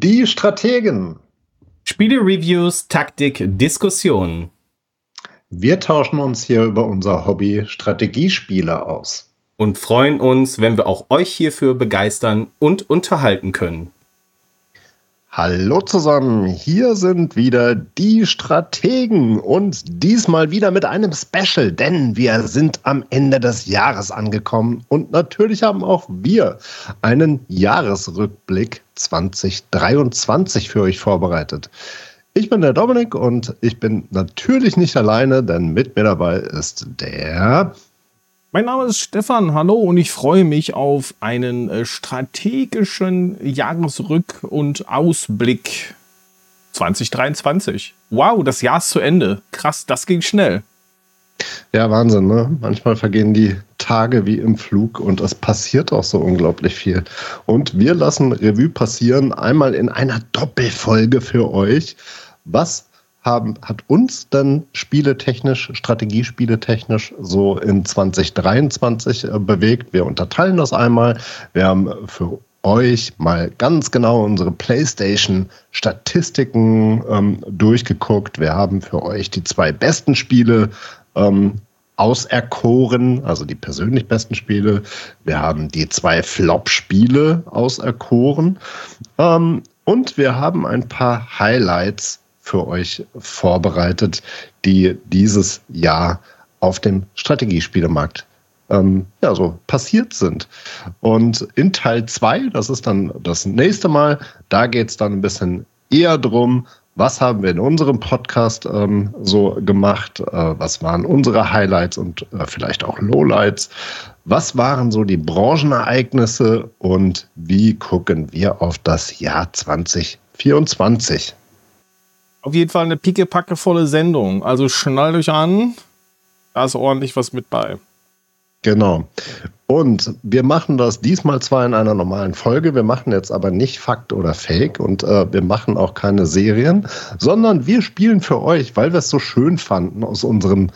Die Strategen. Spiele-Reviews, Taktik, Diskussionen. Wir tauschen uns hier über unser Hobby Strategiespiele aus. Und freuen uns, wenn wir auch euch hierfür begeistern und unterhalten können. Hallo zusammen, hier sind wieder die Strategen und diesmal wieder mit einem Special, denn wir sind am Ende des Jahres angekommen und natürlich haben auch wir einen Jahresrückblick 2023 für euch vorbereitet. Ich bin der Dominik und ich bin natürlich nicht alleine, denn mit mir dabei ist der mein Name ist Stefan, hallo und ich freue mich auf einen äh, strategischen Jahresrück- und Ausblick 2023. Wow, das Jahr ist zu Ende. Krass, das ging schnell. Ja, Wahnsinn, ne? Manchmal vergehen die Tage wie im Flug und es passiert auch so unglaublich viel. Und wir lassen Revue passieren, einmal in einer Doppelfolge für euch. Was haben, hat uns dann spieletechnisch, strategiespieletechnisch so in 2023 äh, bewegt. Wir unterteilen das einmal. Wir haben für euch mal ganz genau unsere PlayStation-Statistiken ähm, durchgeguckt. Wir haben für euch die zwei besten Spiele ähm, auserkoren, also die persönlich besten Spiele. Wir haben die zwei Flop-Spiele auserkoren. Ähm, und wir haben ein paar Highlights für euch vorbereitet, die dieses Jahr auf dem Strategiespielemarkt ähm, ja, so passiert sind. Und in Teil 2, das ist dann das nächste Mal, da geht es dann ein bisschen eher drum, was haben wir in unserem Podcast ähm, so gemacht, äh, was waren unsere Highlights und äh, vielleicht auch Lowlights, was waren so die Branchenereignisse und wie gucken wir auf das Jahr 2024? Auf jeden Fall eine pickepackevolle Sendung. Also schnallt euch an. Da ist ordentlich was mit bei. Genau. Und wir machen das diesmal zwar in einer normalen Folge, wir machen jetzt aber nicht Fakt oder Fake und äh, wir machen auch keine Serien, sondern wir spielen für euch, weil wir es so schön fanden aus unserem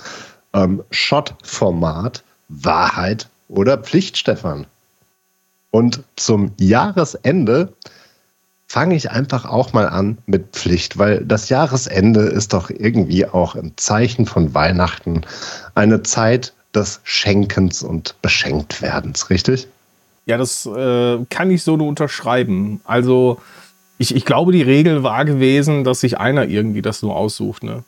ähm, Shot-Format Wahrheit oder Pflicht, Stefan. Und zum Jahresende fange ich einfach auch mal an mit Pflicht, weil das Jahresende ist doch irgendwie auch im Zeichen von Weihnachten eine Zeit des Schenkens und Beschenktwerdens, richtig? Ja, das äh, kann ich so nur unterschreiben. Also ich, ich glaube, die Regel war gewesen, dass sich einer irgendwie das nur aussucht, ne?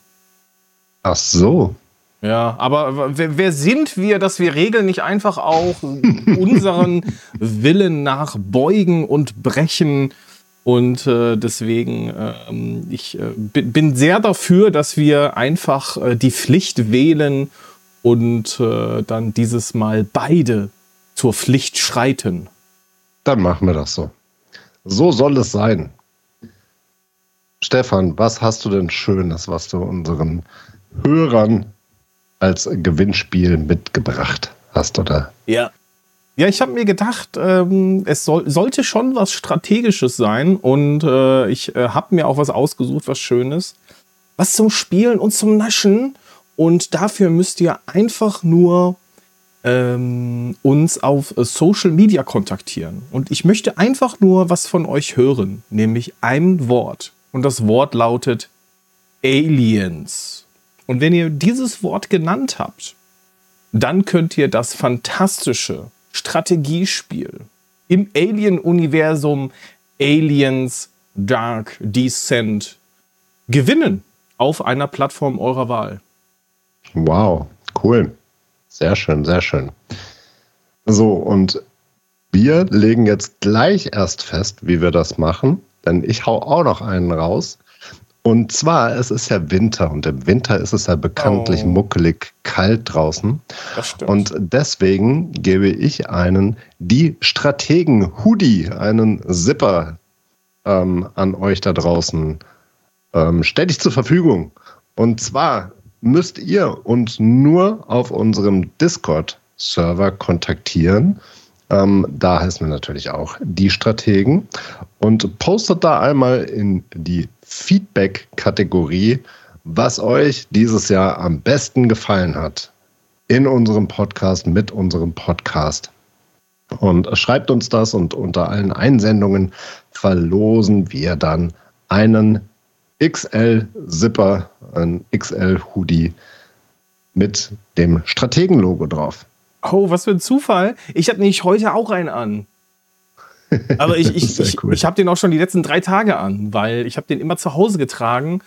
Ach so. Ja, aber wer, wer, sind wir, dass wir Regeln nicht einfach auch unseren Willen nach beugen und brechen? Und äh, deswegen, äh, ich äh, bin sehr dafür, dass wir einfach äh, die Pflicht wählen und äh, dann dieses Mal beide zur Pflicht schreiten. Dann machen wir das so. So soll es sein. Stefan, was hast du denn Schönes, was du unseren Hörern als Gewinnspiel mitgebracht hast, oder? Ja, ja, ich habe mir gedacht, ähm, es soll, sollte schon was Strategisches sein und äh, ich äh, habe mir auch was ausgesucht, was Schönes. Was zum Spielen und zum Naschen. Und dafür müsst ihr einfach nur ähm, uns auf Social Media kontaktieren. Und ich möchte einfach nur was von euch hören, nämlich ein Wort. Und das Wort lautet Aliens. Und wenn ihr dieses Wort genannt habt, dann könnt ihr das fantastische Strategiespiel im Alien-Universum Aliens Dark Descent gewinnen auf einer Plattform eurer Wahl. Wow, cool. Sehr schön, sehr schön. So, und wir legen jetzt gleich erst fest, wie wir das machen, denn ich hau auch noch einen raus. Und zwar, es ist ja Winter und im Winter ist es ja bekanntlich oh. muckelig kalt draußen. Das stimmt. Und deswegen gebe ich einen die Strategen Hoodie, einen Zipper ähm, an euch da draußen ähm, ständig zur Verfügung. Und zwar müsst ihr uns nur auf unserem Discord-Server kontaktieren. Ähm, da heißen wir natürlich auch die Strategen. Und postet da einmal in die Feedback-Kategorie, was euch dieses Jahr am besten gefallen hat in unserem Podcast, mit unserem Podcast. Und schreibt uns das und unter allen Einsendungen verlosen wir dann einen XL-Zipper, ein XL-Hoodie mit dem Strategen-Logo drauf. Oh, was für ein Zufall. Ich habe nämlich heute auch einen an. Aber ich, ich, ich, cool. ich habe den auch schon die letzten drei Tage an, weil ich habe den immer zu Hause getragen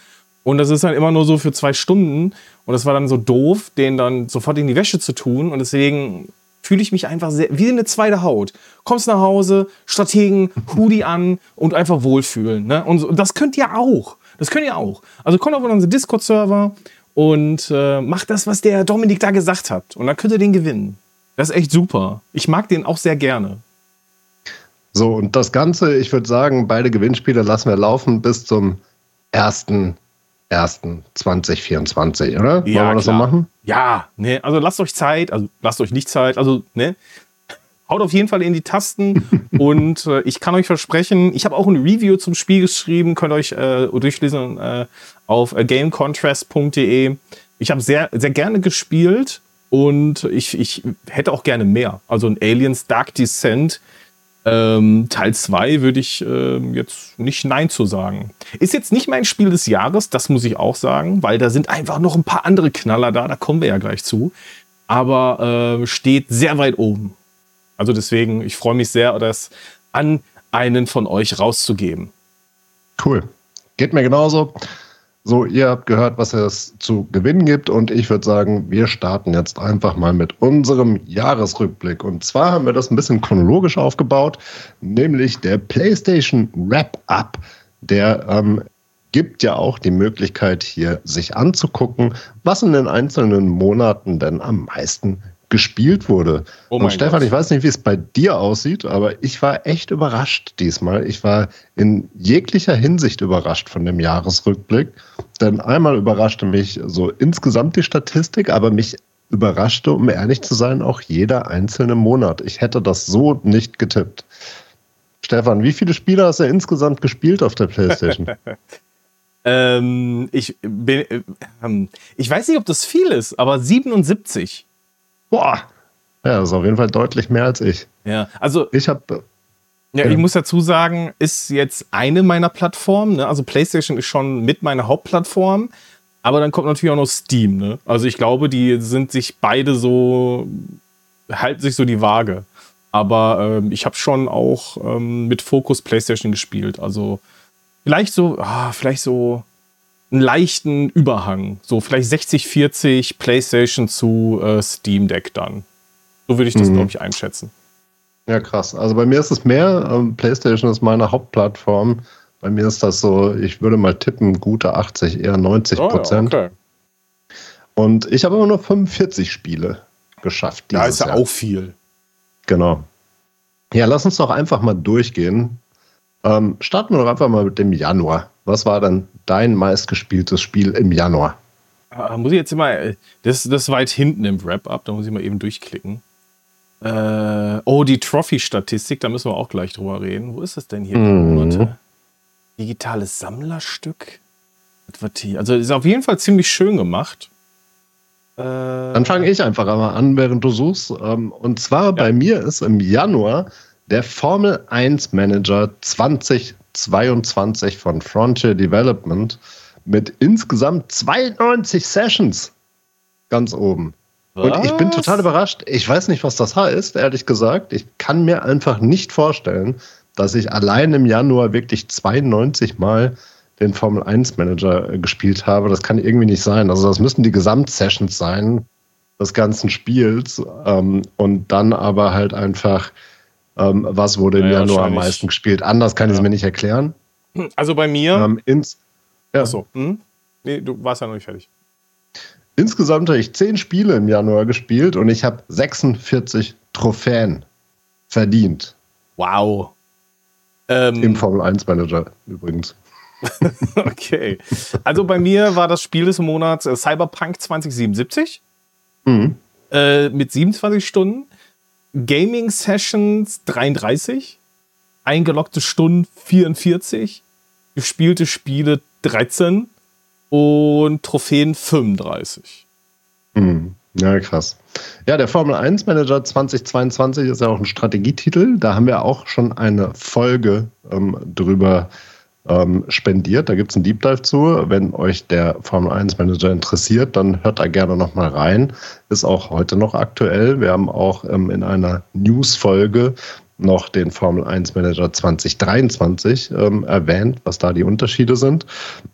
und das ist dann immer nur so für zwei Stunden und das war dann so doof, den dann sofort in die Wäsche zu tun und deswegen fühle ich mich einfach sehr, wie eine zweite Haut. Kommst nach Hause, Strategen, Hoodie an und einfach wohlfühlen. Ne? Und, und das könnt ihr auch. Das könnt ihr auch. Also kommt auf unseren Discord-Server und äh, macht das, was der Dominik da gesagt hat. Und dann könnt ihr den gewinnen. Das ist echt super. Ich mag den auch sehr gerne. So, und das Ganze, ich würde sagen, beide Gewinnspiele lassen wir laufen bis zum 1.1.2024, oder? Ja, Wollen wir das so machen? Ja, ne, also lasst euch Zeit, also lasst euch nicht Zeit, also, ne? Haut auf jeden Fall in die Tasten und äh, ich kann euch versprechen, ich habe auch ein Review zum Spiel geschrieben, könnt euch äh, durchlesen äh, auf äh, gamecontrast.de. Ich habe sehr, sehr gerne gespielt und ich, ich hätte auch gerne mehr. Also ein Aliens Dark Descent ähm, Teil 2 würde ich äh, jetzt nicht Nein zu sagen. Ist jetzt nicht mein Spiel des Jahres, das muss ich auch sagen, weil da sind einfach noch ein paar andere Knaller da, da kommen wir ja gleich zu. Aber äh, steht sehr weit oben. Also deswegen, ich freue mich sehr, das an einen von euch rauszugeben. Cool. Geht mir genauso. So, ihr habt gehört, was es zu gewinnen gibt und ich würde sagen, wir starten jetzt einfach mal mit unserem Jahresrückblick. Und zwar haben wir das ein bisschen chronologisch aufgebaut, nämlich der PlayStation Wrap-Up, der ähm, gibt ja auch die Möglichkeit, hier sich anzugucken, was in den einzelnen Monaten denn am meisten gespielt wurde. Oh und Stefan, Gott. ich weiß nicht, wie es bei dir aussieht, aber ich war echt überrascht diesmal. Ich war in jeglicher Hinsicht überrascht von dem Jahresrückblick. Denn einmal überraschte mich so insgesamt die Statistik, aber mich überraschte, um ehrlich zu sein, auch jeder einzelne Monat. Ich hätte das so nicht getippt. Stefan, wie viele Spiele hast du insgesamt gespielt auf der PlayStation? ähm, ich, bin, äh, ich weiß nicht, ob das viel ist, aber 77. Boah. Ja, das ist auf jeden Fall deutlich mehr als ich. Ja, also. Ich habe. Ja, ich muss dazu sagen, ist jetzt eine meiner Plattformen. Ne? Also PlayStation ist schon mit meiner Hauptplattform. Aber dann kommt natürlich auch noch Steam. Ne? Also ich glaube, die sind sich beide so, halten sich so die Waage. Aber ähm, ich habe schon auch ähm, mit Fokus PlayStation gespielt. Also vielleicht so, ah, vielleicht so einen leichten Überhang. So vielleicht 60-40 PlayStation zu äh, Steam Deck dann. So würde ich das, mhm. glaube ich, einschätzen. Ja, krass. Also bei mir ist es mehr. Ähm, PlayStation ist meine Hauptplattform. Bei mir ist das so, ich würde mal tippen, gute 80, eher 90 Prozent. Oh, ja, okay. Und ich habe immer nur 45 Spiele geschafft. Da ist ja Jahr. auch viel. Genau. Ja, lass uns doch einfach mal durchgehen. Ähm, starten wir doch einfach mal mit dem Januar. Was war denn dein meistgespieltes Spiel im Januar? Ah, muss ich jetzt immer, das, das ist weit hinten im Wrap-Up, da muss ich mal eben durchklicken. Äh, oh, die Trophy-Statistik, da müssen wir auch gleich drüber reden. Wo ist das denn hier? Mhm. Digitales Sammlerstück? Also ist auf jeden Fall ziemlich schön gemacht. Äh, Dann fange ich einfach mal an, während du suchst. Ähm, und zwar ja. bei mir ist im Januar der Formel 1 Manager 2022 von Frontier Development mit insgesamt 92 Sessions ganz oben. Was? Und ich bin total überrascht. Ich weiß nicht, was das heißt, ehrlich gesagt. Ich kann mir einfach nicht vorstellen, dass ich allein im Januar wirklich 92 Mal den Formel 1 Manager äh, gespielt habe. Das kann irgendwie nicht sein. Also das müssen die Gesamtsessions sein des ganzen Spiels. Ähm, und dann aber halt einfach ähm, was wurde im ja, Januar am meisten gespielt? Anders kann ja. ich es mir nicht erklären. Also bei mir. Ähm, ins, ja. Achso. Hm? Nee, du warst ja noch nicht fertig. Insgesamt habe ich zehn Spiele im Januar gespielt und ich habe 46 Trophäen verdient. Wow. Ähm, Im Formel 1 Manager übrigens. okay. Also bei mir war das Spiel des Monats äh, Cyberpunk 2077 mhm. äh, mit 27 Stunden. Gaming Sessions 33, eingeloggte Stunden 44, gespielte Spiele 13 und Trophäen 35. Mhm. Ja, krass. Ja, der Formel 1 Manager 2022 ist ja auch ein Strategietitel. Da haben wir auch schon eine Folge ähm, drüber ähm, spendiert. Da gibt es einen Deep Dive zu. Wenn euch der Formel 1 Manager interessiert, dann hört da gerne nochmal rein. Ist auch heute noch aktuell. Wir haben auch ähm, in einer News-Folge noch den Formel 1 Manager 2023 ähm, erwähnt, was da die Unterschiede sind.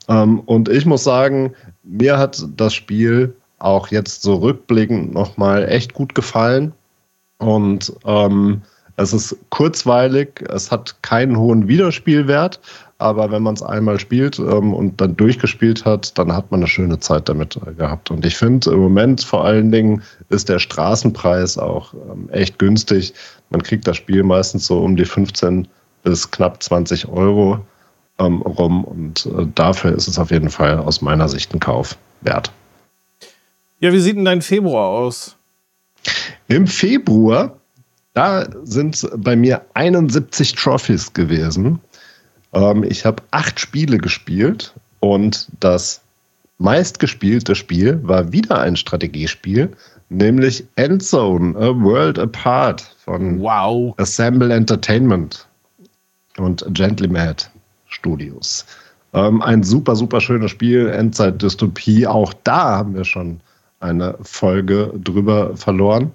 Ähm, und ich muss sagen, mir hat das Spiel auch jetzt so rückblickend nochmal echt gut gefallen. Und ähm, es ist kurzweilig, es hat keinen hohen Wiederspielwert, aber wenn man es einmal spielt ähm, und dann durchgespielt hat, dann hat man eine schöne Zeit damit äh, gehabt. Und ich finde im Moment vor allen Dingen ist der Straßenpreis auch ähm, echt günstig. Man kriegt das Spiel meistens so um die 15 bis knapp 20 Euro ähm, rum und äh, dafür ist es auf jeden Fall aus meiner Sicht ein Kauf wert. Ja, wie sieht denn dein Februar aus? Im Februar, da sind bei mir 71 Trophies gewesen. Ähm, ich habe acht Spiele gespielt und das meistgespielte Spiel war wieder ein Strategiespiel, nämlich Endzone, A World Apart von wow. Assemble Entertainment und Gently Mad Studios. Ähm, ein super, super schönes Spiel, Endzeit-Dystopie. Auch da haben wir schon eine Folge drüber verloren.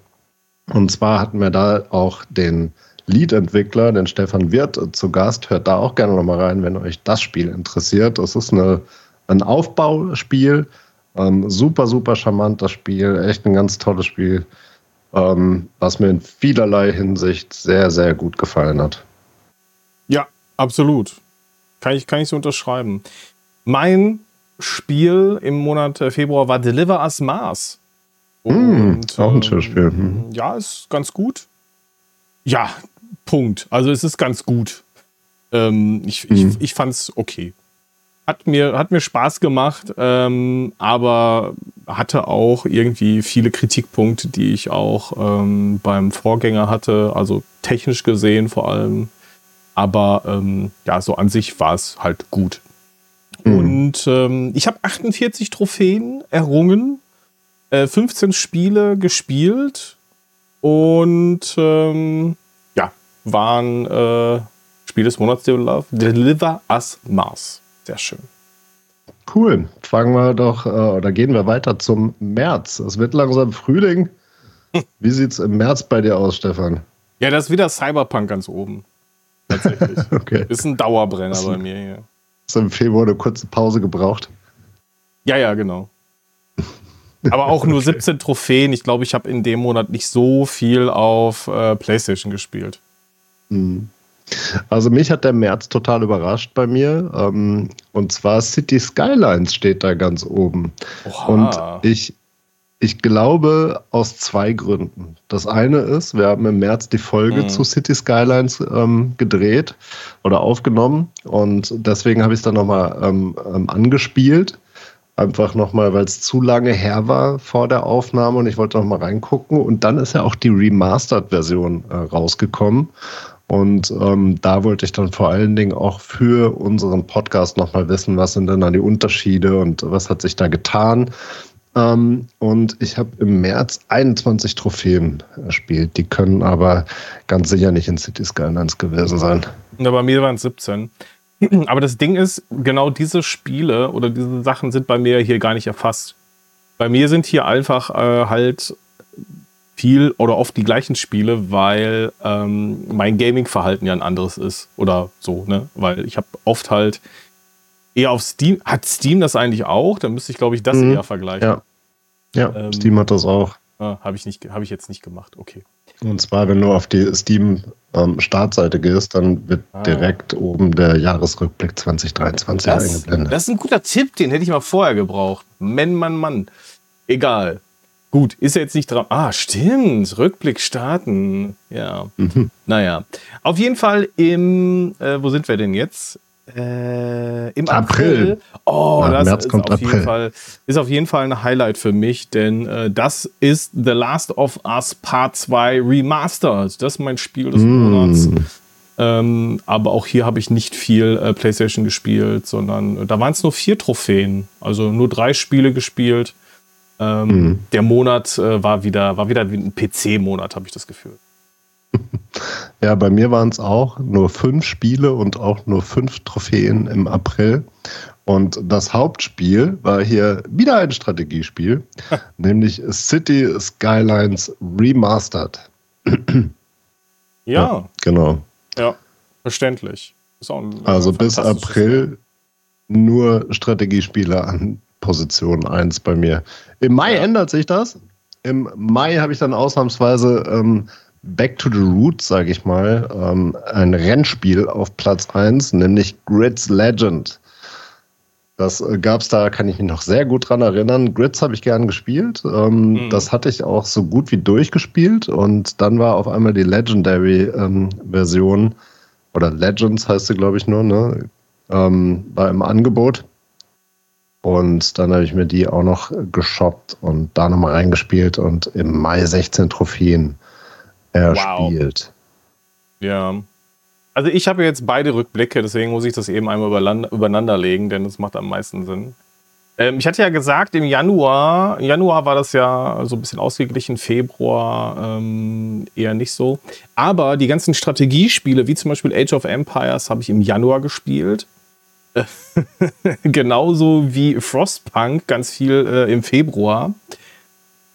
Und zwar hatten wir da auch den Lead-Entwickler, den Stefan Wirth, zu Gast. Hört da auch gerne nochmal rein, wenn euch das Spiel interessiert. Das ist eine, ein Aufbauspiel. Ähm, super, super charmant, das Spiel. Echt ein ganz tolles Spiel, ähm, was mir in vielerlei Hinsicht sehr, sehr gut gefallen hat. Ja, absolut. Kann ich, kann ich so unterschreiben. Mein Spiel im Monat äh, Februar war Deliver Us Mars. Hm, Und, mm, auch ein schönes Spiel. Hm. Ja, ist ganz gut. Ja, Punkt. Also es ist ganz gut. Ähm, ich, hm. ich, ich fand's okay. Hat mir, hat mir Spaß gemacht, ähm, aber hatte auch irgendwie viele Kritikpunkte, die ich auch ähm, beim Vorgänger hatte, also technisch gesehen vor allem. Aber ähm, ja, so an sich war es halt gut. Mhm. Und ähm, ich habe 48 Trophäen errungen, äh, 15 Spiele gespielt und ähm, waren äh, Spiel des Monats Deliver Us Mars. Sehr schön. Cool. Fangen wir doch äh, oder gehen wir weiter zum März. Es wird langsam Frühling. Wie sieht es im März bei dir aus, Stefan? Ja, das ist wieder Cyberpunk ganz oben. Tatsächlich. okay. Ist ein Dauerbrenner bei mir hier. Hast du im Februar eine kurze Pause gebraucht? Ja, ja, genau. Aber auch nur okay. 17 Trophäen. Ich glaube, ich habe in dem Monat nicht so viel auf äh, PlayStation gespielt. Mhm. Also mich hat der März total überrascht bei mir. Ähm, und zwar City Skylines steht da ganz oben. Oha. Und ich, ich glaube aus zwei Gründen. Das eine ist, wir haben im März die Folge mhm. zu City Skylines ähm, gedreht oder aufgenommen und deswegen habe ich es dann nochmal ähm, ähm, angespielt. Einfach nochmal, weil es zu lange her war vor der Aufnahme und ich wollte nochmal reingucken. Und dann ist ja auch die Remastered-Version äh, rausgekommen. Und ähm, da wollte ich dann vor allen Dingen auch für unseren Podcast nochmal wissen, was sind denn da die Unterschiede und was hat sich da getan. Ähm, und ich habe im März 21 Trophäen erspielt. Die können aber ganz sicher nicht in City Skylines gewesen sein. Ja, bei mir waren es 17. Aber das Ding ist, genau diese Spiele oder diese Sachen sind bei mir hier gar nicht erfasst. Bei mir sind hier einfach äh, halt viel oder oft die gleichen Spiele, weil ähm, mein Gaming-Verhalten ja ein anderes ist oder so, ne? Weil ich habe oft halt eher auf Steam. Hat Steam das eigentlich auch? Dann müsste ich, glaube ich, das mhm. eher vergleichen. Ja, ja ähm, Steam hat das auch. Ah, Habe ich, hab ich jetzt nicht gemacht. Okay. Und zwar, wenn du auf die Steam-Startseite ähm, gehst, dann wird ah. direkt oben der Jahresrückblick 2023 das, eingeblendet. Das ist ein guter Tipp, den hätte ich mal vorher gebraucht. Mann, Mann, Mann. Egal. Gut, ist er jetzt nicht dran. Ah, stimmt. Rückblick starten. Ja. Mhm. Naja. Auf jeden Fall im, äh, wo sind wir denn jetzt? Äh, Im April. April. Oh, ja, das März ist, kommt auf April. Jeden Fall, ist auf jeden Fall ein Highlight für mich, denn äh, das ist The Last of Us Part 2 Remastered. Das ist mein Spiel des mm. Monats. Ähm, aber auch hier habe ich nicht viel äh, PlayStation gespielt, sondern äh, da waren es nur vier Trophäen. Also nur drei Spiele gespielt. Ähm, mhm. Der Monat äh, war wieder, war wieder wie ein PC-Monat, habe ich das Gefühl. Ja, bei mir waren es auch nur fünf Spiele und auch nur fünf Trophäen im April. Und das Hauptspiel war hier wieder ein Strategiespiel, nämlich City Skylines Remastered. ja. ja. Genau. Ja, verständlich. Also bis April nur Strategiespiele an Position 1 bei mir. Im Mai ja. ändert sich das. Im Mai habe ich dann ausnahmsweise ähm, Back to the Roots, sage ich mal, ähm, ein Rennspiel auf Platz 1, nämlich Grids Legend. Das äh, gab es da, kann ich mich noch sehr gut dran erinnern. Grids habe ich gern gespielt. Ähm, mhm. Das hatte ich auch so gut wie durchgespielt. Und dann war auf einmal die Legendary-Version, ähm, oder Legends heißt sie, glaube ich, nur, ne? Ähm, war im Angebot. Und dann habe ich mir die auch noch geshoppt und da nochmal reingespielt und im Mai 16 Trophäen erspielt. Wow. Ja. Also ich habe jetzt beide Rückblicke, deswegen muss ich das eben einmal übereinander legen, denn das macht am meisten Sinn. Ähm, ich hatte ja gesagt, im Januar, Januar war das ja so ein bisschen ausgeglichen, Februar ähm, eher nicht so. Aber die ganzen Strategiespiele, wie zum Beispiel Age of Empires, habe ich im Januar gespielt. Genauso wie Frostpunk, ganz viel äh, im Februar.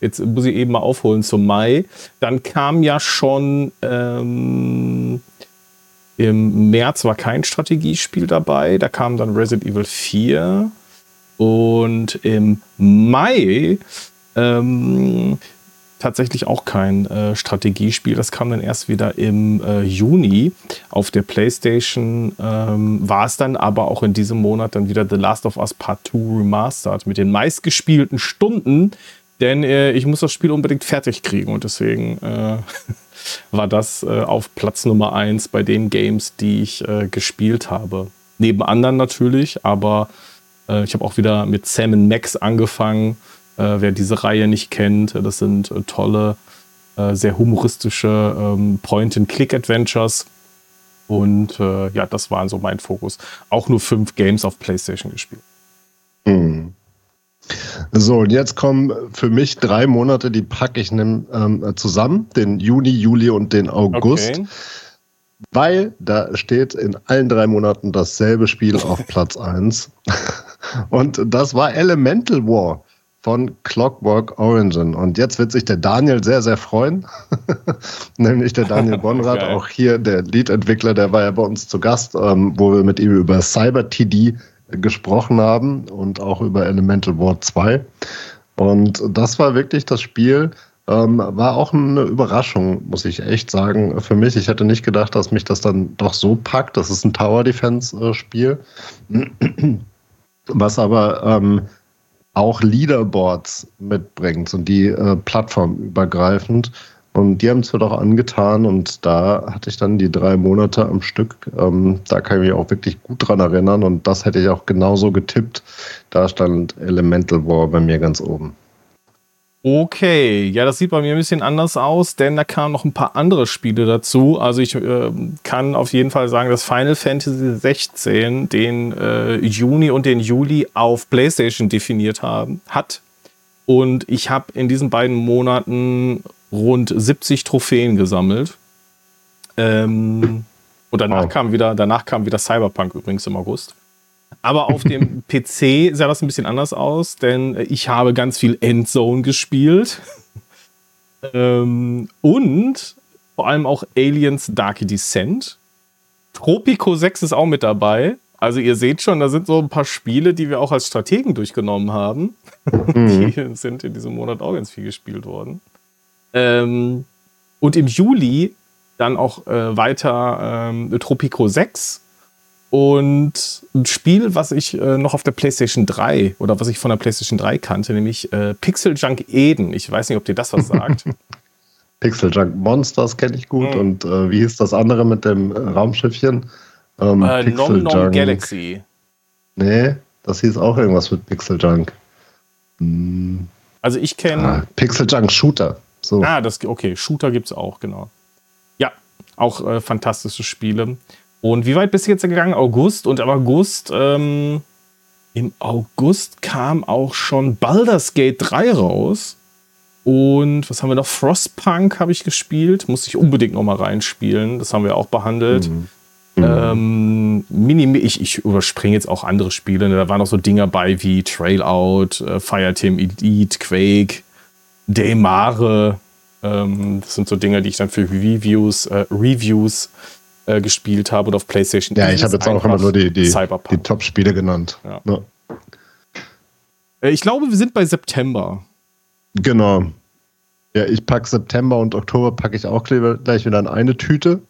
Jetzt muss ich eben mal aufholen zum Mai. Dann kam ja schon ähm, im März war kein Strategiespiel dabei. Da kam dann Resident Evil 4. Und im Mai ähm, tatsächlich auch kein äh, Strategiespiel. Das kam dann erst wieder im äh, Juni. Auf der PlayStation ähm, war es dann aber auch in diesem Monat dann wieder The Last of Us Part 2 Remastered mit den meistgespielten Stunden denn äh, ich muss das Spiel unbedingt fertig kriegen und deswegen äh, war das äh, auf Platz Nummer 1 bei den Games, die ich äh, gespielt habe. Neben anderen natürlich, aber ich habe auch wieder mit Sam Max angefangen. Äh, wer diese Reihe nicht kennt, das sind tolle, sehr humoristische ähm, Point-and-Click-Adventures. Und ja, das waren so mein Fokus. Auch nur fünf Games auf PlayStation gespielt. Mhm. So, und jetzt kommen für mich drei Monate, die packe ich ähm, zusammen, den Juni, Juli und den August. Okay. Weil da steht in allen drei Monaten dasselbe Spiel auf Platz 1. Und das war Elemental War von Clockwork Origin. Und jetzt wird sich der Daniel sehr, sehr freuen. Nämlich der Daniel Bonrad, auch hier der Lead-Entwickler, der war ja bei uns zu Gast, ähm, wo wir mit ihm über Cyber TD gesprochen haben und auch über Elemental War 2. Und das war wirklich das Spiel, ähm, war auch eine Überraschung, muss ich echt sagen, für mich. Ich hätte nicht gedacht, dass mich das dann doch so packt. Das ist ein Tower Defense-Spiel, was aber ähm, auch Leaderboards mitbringt und die äh, plattformübergreifend. Und die haben es mir doch angetan und da hatte ich dann die drei Monate am Stück. Ähm, da kann ich mich auch wirklich gut dran erinnern und das hätte ich auch genauso getippt. Da stand Elemental War bei mir ganz oben. Okay, ja, das sieht bei mir ein bisschen anders aus, denn da kamen noch ein paar andere Spiele dazu. Also ich äh, kann auf jeden Fall sagen, dass Final Fantasy 16 den äh, Juni und den Juli auf PlayStation definiert haben, hat. Und ich habe in diesen beiden Monaten rund 70 Trophäen gesammelt. Ähm, und danach, oh. kam wieder, danach kam wieder Cyberpunk übrigens im August. Aber auf dem PC sah das ein bisschen anders aus, denn ich habe ganz viel Endzone gespielt. ähm, und vor allem auch Aliens Dark Descent. Tropico 6 ist auch mit dabei. Also ihr seht schon, da sind so ein paar Spiele, die wir auch als Strategen durchgenommen haben. Mhm. Die sind in diesem Monat auch ganz viel gespielt worden. Ähm, und im Juli dann auch äh, weiter ähm, Tropico 6 und ein Spiel, was ich äh, noch auf der PlayStation 3 oder was ich von der PlayStation 3 kannte, nämlich äh, Pixel Junk Eden. Ich weiß nicht, ob dir das was sagt. Pixel Junk Monsters kenne ich gut. Mhm. Und äh, wie hieß das andere mit dem äh, Raumschiffchen? Ähm, äh, Nom Nom Galaxy. Nee, das hieß auch irgendwas mit Pixel Junk. Hm. Also ich kenne. Ah, Pixel Junk Shooter. So. Ah, das, okay, Shooter gibt es auch, genau. Ja, auch äh, fantastische Spiele. Und wie weit bist du jetzt gegangen? August. Und im August ähm, Im August kam auch schon Baldur's Gate 3 raus. Und was haben wir noch? Frostpunk habe ich gespielt. Muss ich unbedingt noch mal reinspielen. Das haben wir auch behandelt. Mhm. Ähm, Mini, ich, ich überspringe jetzt auch andere Spiele. Da waren noch so Dinger bei wie Trailout, äh, Fireteam Elite, Quake, Daymare. Ähm, das sind so Dinge, die ich dann für Reviews, äh, Reviews äh, gespielt habe und auf PlayStation. Ja, ich habe jetzt auch immer nur die, die, die Top-Spiele genannt. Ja. Ja. Äh, ich glaube, wir sind bei September. Genau. Ja, ich packe September und Oktober packe ich auch gleich wieder in eine Tüte.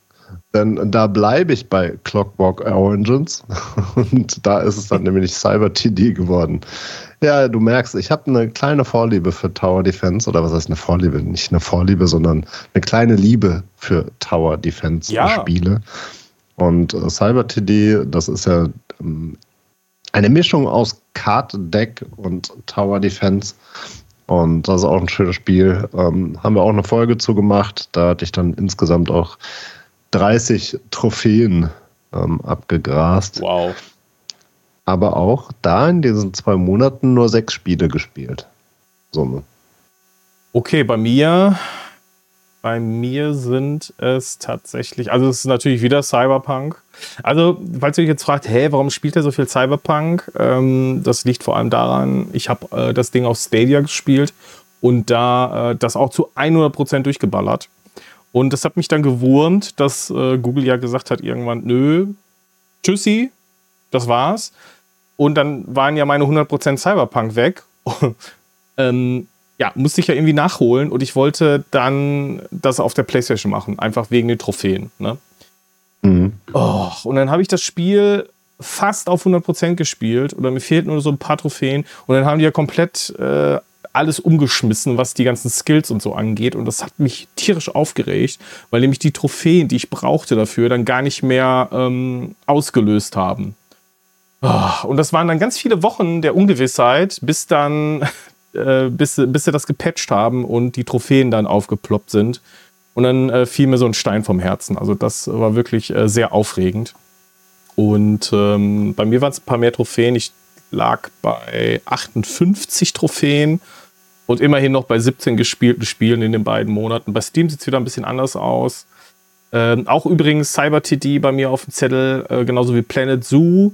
Denn da bleibe ich bei Clockwork Origins. Und da ist es dann nämlich Cyber TD geworden. Ja, du merkst, ich habe eine kleine Vorliebe für Tower Defense. Oder was heißt eine Vorliebe? Nicht eine Vorliebe, sondern eine kleine Liebe für Tower Defense ja. Spiele. Und äh, Cyber TD, das ist ja ähm, eine Mischung aus Card Deck und Tower Defense. Und das ist auch ein schönes Spiel. Ähm, haben wir auch eine Folge zu gemacht. Da hatte ich dann insgesamt auch 30 Trophäen ähm, abgegrast. Wow. Aber auch da in diesen zwei Monaten nur sechs Spiele gespielt. Summe. Okay, bei mir, bei mir sind es tatsächlich, also es ist natürlich wieder Cyberpunk. Also, falls ihr euch jetzt fragt, hä, warum spielt er so viel Cyberpunk? Ähm, das liegt vor allem daran, ich habe äh, das Ding auf Stadia gespielt und da äh, das auch zu 100% durchgeballert. Und das hat mich dann gewurmt, dass äh, Google ja gesagt hat irgendwann, nö, tschüssi, das war's. Und dann waren ja meine 100% Cyberpunk weg. ähm, ja, musste ich ja irgendwie nachholen und ich wollte dann das auf der Playstation machen, einfach wegen den Trophäen. Ne? Mhm. Oh, und dann habe ich das Spiel fast auf 100% gespielt oder mir fehlten nur so ein paar Trophäen und dann haben die ja komplett äh, alles umgeschmissen, was die ganzen Skills und so angeht. Und das hat mich tierisch aufgeregt, weil nämlich die Trophäen, die ich brauchte dafür, dann gar nicht mehr ähm, ausgelöst haben. Oh, und das waren dann ganz viele Wochen der Ungewissheit, bis dann, äh, bis, bis sie das gepatcht haben und die Trophäen dann aufgeploppt sind. Und dann äh, fiel mir so ein Stein vom Herzen. Also das war wirklich äh, sehr aufregend. Und ähm, bei mir waren es ein paar mehr Trophäen. Ich lag bei 58 Trophäen und immerhin noch bei 17 gespielten Spielen in den beiden Monaten. Bei Steam sieht es wieder ein bisschen anders aus. Ähm, auch übrigens CyberTD bei mir auf dem Zettel, äh, genauso wie Planet Zoo.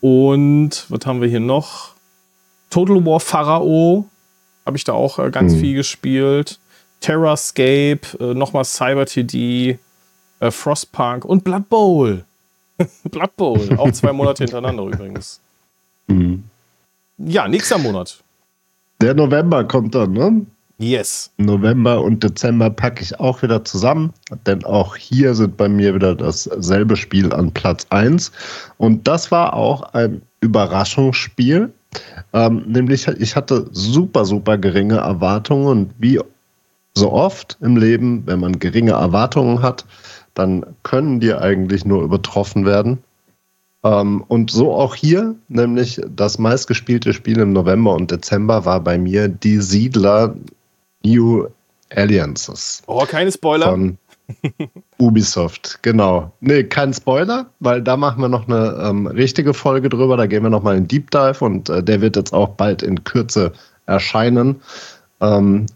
Und was haben wir hier noch? Total War Pharao habe ich da auch äh, ganz mhm. viel gespielt. Terrascape, äh, nochmal CyberTD, äh, Frostpunk und Blood Bowl. Blood Bowl, auch zwei Monate hintereinander übrigens. Mhm. Ja, nächster Monat. Der November kommt dann, ne? Yes. November und Dezember packe ich auch wieder zusammen, denn auch hier sind bei mir wieder dasselbe Spiel an Platz 1. Und das war auch ein Überraschungsspiel. Ähm, nämlich, ich hatte super, super geringe Erwartungen und wie so oft im Leben, wenn man geringe Erwartungen hat, dann können die eigentlich nur übertroffen werden. Ähm, und so auch hier, nämlich das meistgespielte Spiel im November und Dezember war bei mir Die Siedler New Alliances. Oh, keine Spoiler. Von Ubisoft, genau. Nee, kein Spoiler, weil da machen wir noch eine ähm, richtige Folge drüber. Da gehen wir nochmal in Deep Dive und äh, der wird jetzt auch bald in Kürze erscheinen. Ähm,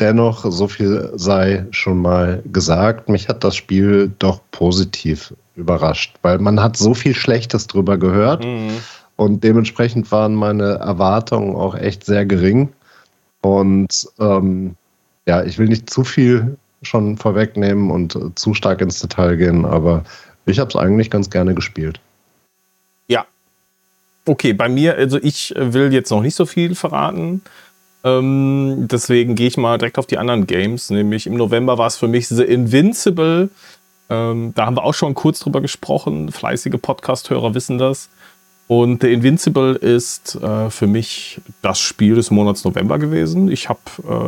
dennoch, so viel sei schon mal gesagt, mich hat das Spiel doch positiv überrascht, weil man hat so viel Schlechtes drüber gehört mhm. und dementsprechend waren meine Erwartungen auch echt sehr gering. Und ähm, ja, ich will nicht zu viel schon vorwegnehmen und äh, zu stark ins Detail gehen, aber ich habe es eigentlich ganz gerne gespielt. Ja. Okay, bei mir, also ich will jetzt noch nicht so viel verraten. Ähm, deswegen gehe ich mal direkt auf die anderen Games. Nämlich im November war es für mich The Invincible. Ähm, da haben wir auch schon kurz drüber gesprochen. Fleißige Podcast-Hörer wissen das. Und The Invincible ist äh, für mich das Spiel des Monats November gewesen. Ich habe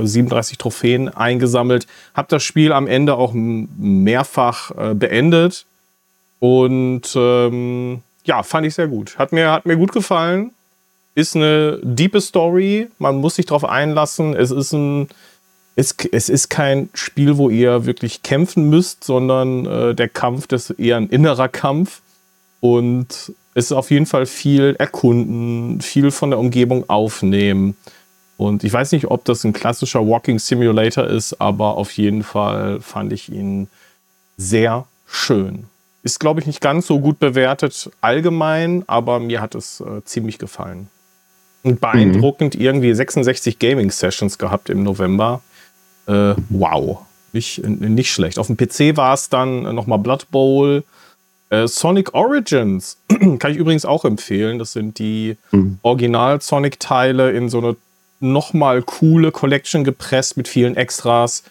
äh, 37 Trophäen eingesammelt, habe das Spiel am Ende auch mehrfach äh, beendet. Und ähm, ja, fand ich sehr gut. Hat mir, hat mir gut gefallen. Ist eine diepe Story. Man muss sich darauf einlassen. Es ist ein es, es ist kein Spiel, wo ihr wirklich kämpfen müsst, sondern äh, der Kampf, ist eher ein innerer Kampf. Und Es ist auf jeden Fall viel erkunden, viel von der Umgebung aufnehmen. Und ich weiß nicht, ob das ein klassischer Walking Simulator ist, aber auf jeden Fall fand ich ihn sehr schön. Ist, glaube ich, nicht ganz so gut bewertet allgemein, aber mir hat es äh, ziemlich gefallen. Und beeindruckend mhm. irgendwie 66 Gaming Sessions gehabt im November. Äh, wow. Nicht, nicht schlecht. Auf dem PC war es dann nochmal Blood Bowl, äh, Sonic Origins kann ich übrigens auch empfehlen. Das sind die mhm. Original-Sonic-Teile in so eine nochmal coole Collection gepresst mit vielen Extras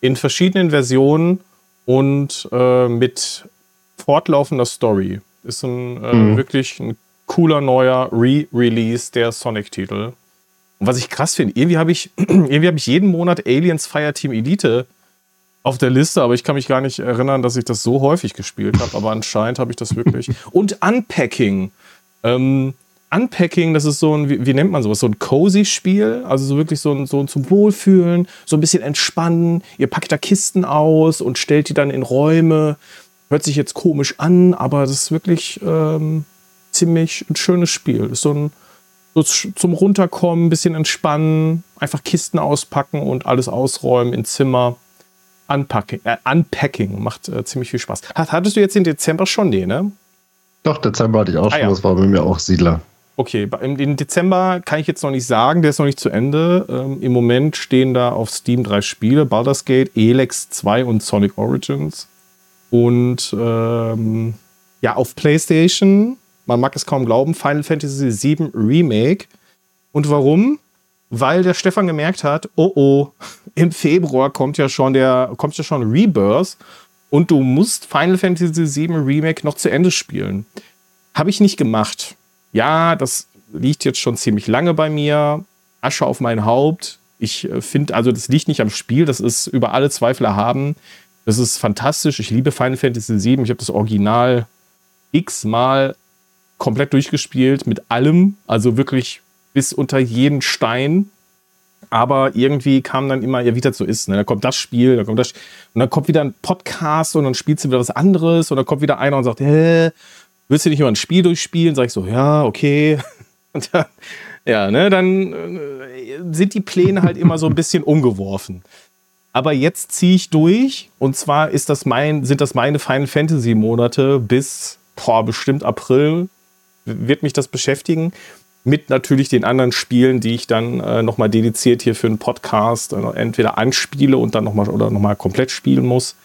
in verschiedenen Versionen und äh, mit fortlaufender Story. Ist ein äh, mhm. wirklich ein cooler neuer Re-Release der Sonic-Titel. Und was ich krass finde, irgendwie habe ich, irgendwie hab ich jeden Monat Aliens Fireteam Elite auf der Liste, aber ich kann mich gar nicht erinnern, dass ich das so häufig gespielt habe. Aber anscheinend habe ich das wirklich. Und Unpacking. Ähm, Unpacking, das ist so ein, wie, wie, nennt man sowas? So ein cozy Spiel. Also so wirklich so ein, so ein zum Wohlfühlen, so ein bisschen entspannen. Ihr packt da Kisten aus und stellt die dann in Räume. Hört sich jetzt komisch an, aber das ist wirklich ähm, ziemlich ein schönes Spiel. Ist so ein so zum Runterkommen, ein bisschen entspannen, einfach Kisten auspacken und alles ausräumen in Zimmer. Unpacking, äh, Unpacking macht äh, ziemlich viel Spaß. Hattest du jetzt den Dezember schon? Nee, ne? Doch, Dezember hatte ich auch ah, schon. Ja. Das war bei mir auch Siedler. Okay, im Dezember kann ich jetzt noch nicht sagen, der ist noch nicht zu Ende. Ähm, Im Moment stehen da auf Steam drei Spiele: Baldur's Gate, Elex 2 und Sonic Origins. Und ähm, ja, auf PlayStation, man mag es kaum glauben, Final Fantasy VII Remake. Und warum? weil der Stefan gemerkt hat, oh oh, im Februar kommt ja schon der, kommt ja schon Rebirth und du musst Final Fantasy VII Remake noch zu Ende spielen. Habe ich nicht gemacht. Ja, das liegt jetzt schon ziemlich lange bei mir. Asche auf mein Haupt. Ich äh, finde, also das liegt nicht am Spiel, das ist über alle Zweifel erhaben. Das ist fantastisch. Ich liebe Final Fantasy VII. Ich habe das Original x-mal komplett durchgespielt mit allem. Also wirklich bis unter jeden Stein. Aber irgendwie kam dann immer, ja, wie das so ist. Ne? Da kommt das Spiel, da kommt das und dann kommt wieder ein Podcast und dann spielst du wieder was anderes und dann kommt wieder einer und sagt, hä, willst du nicht nur ein Spiel durchspielen? Sag ich so, ja, okay. Und dann, ja, ne, dann äh, sind die Pläne halt immer so ein bisschen umgeworfen. Aber jetzt ziehe ich durch und zwar ist das mein, sind das meine Final Fantasy Monate bis boah, bestimmt April wird mich das beschäftigen mit natürlich den anderen Spielen, die ich dann äh, nochmal dediziert hier für einen Podcast äh, entweder anspiele und dann nochmal oder nochmal komplett spielen muss.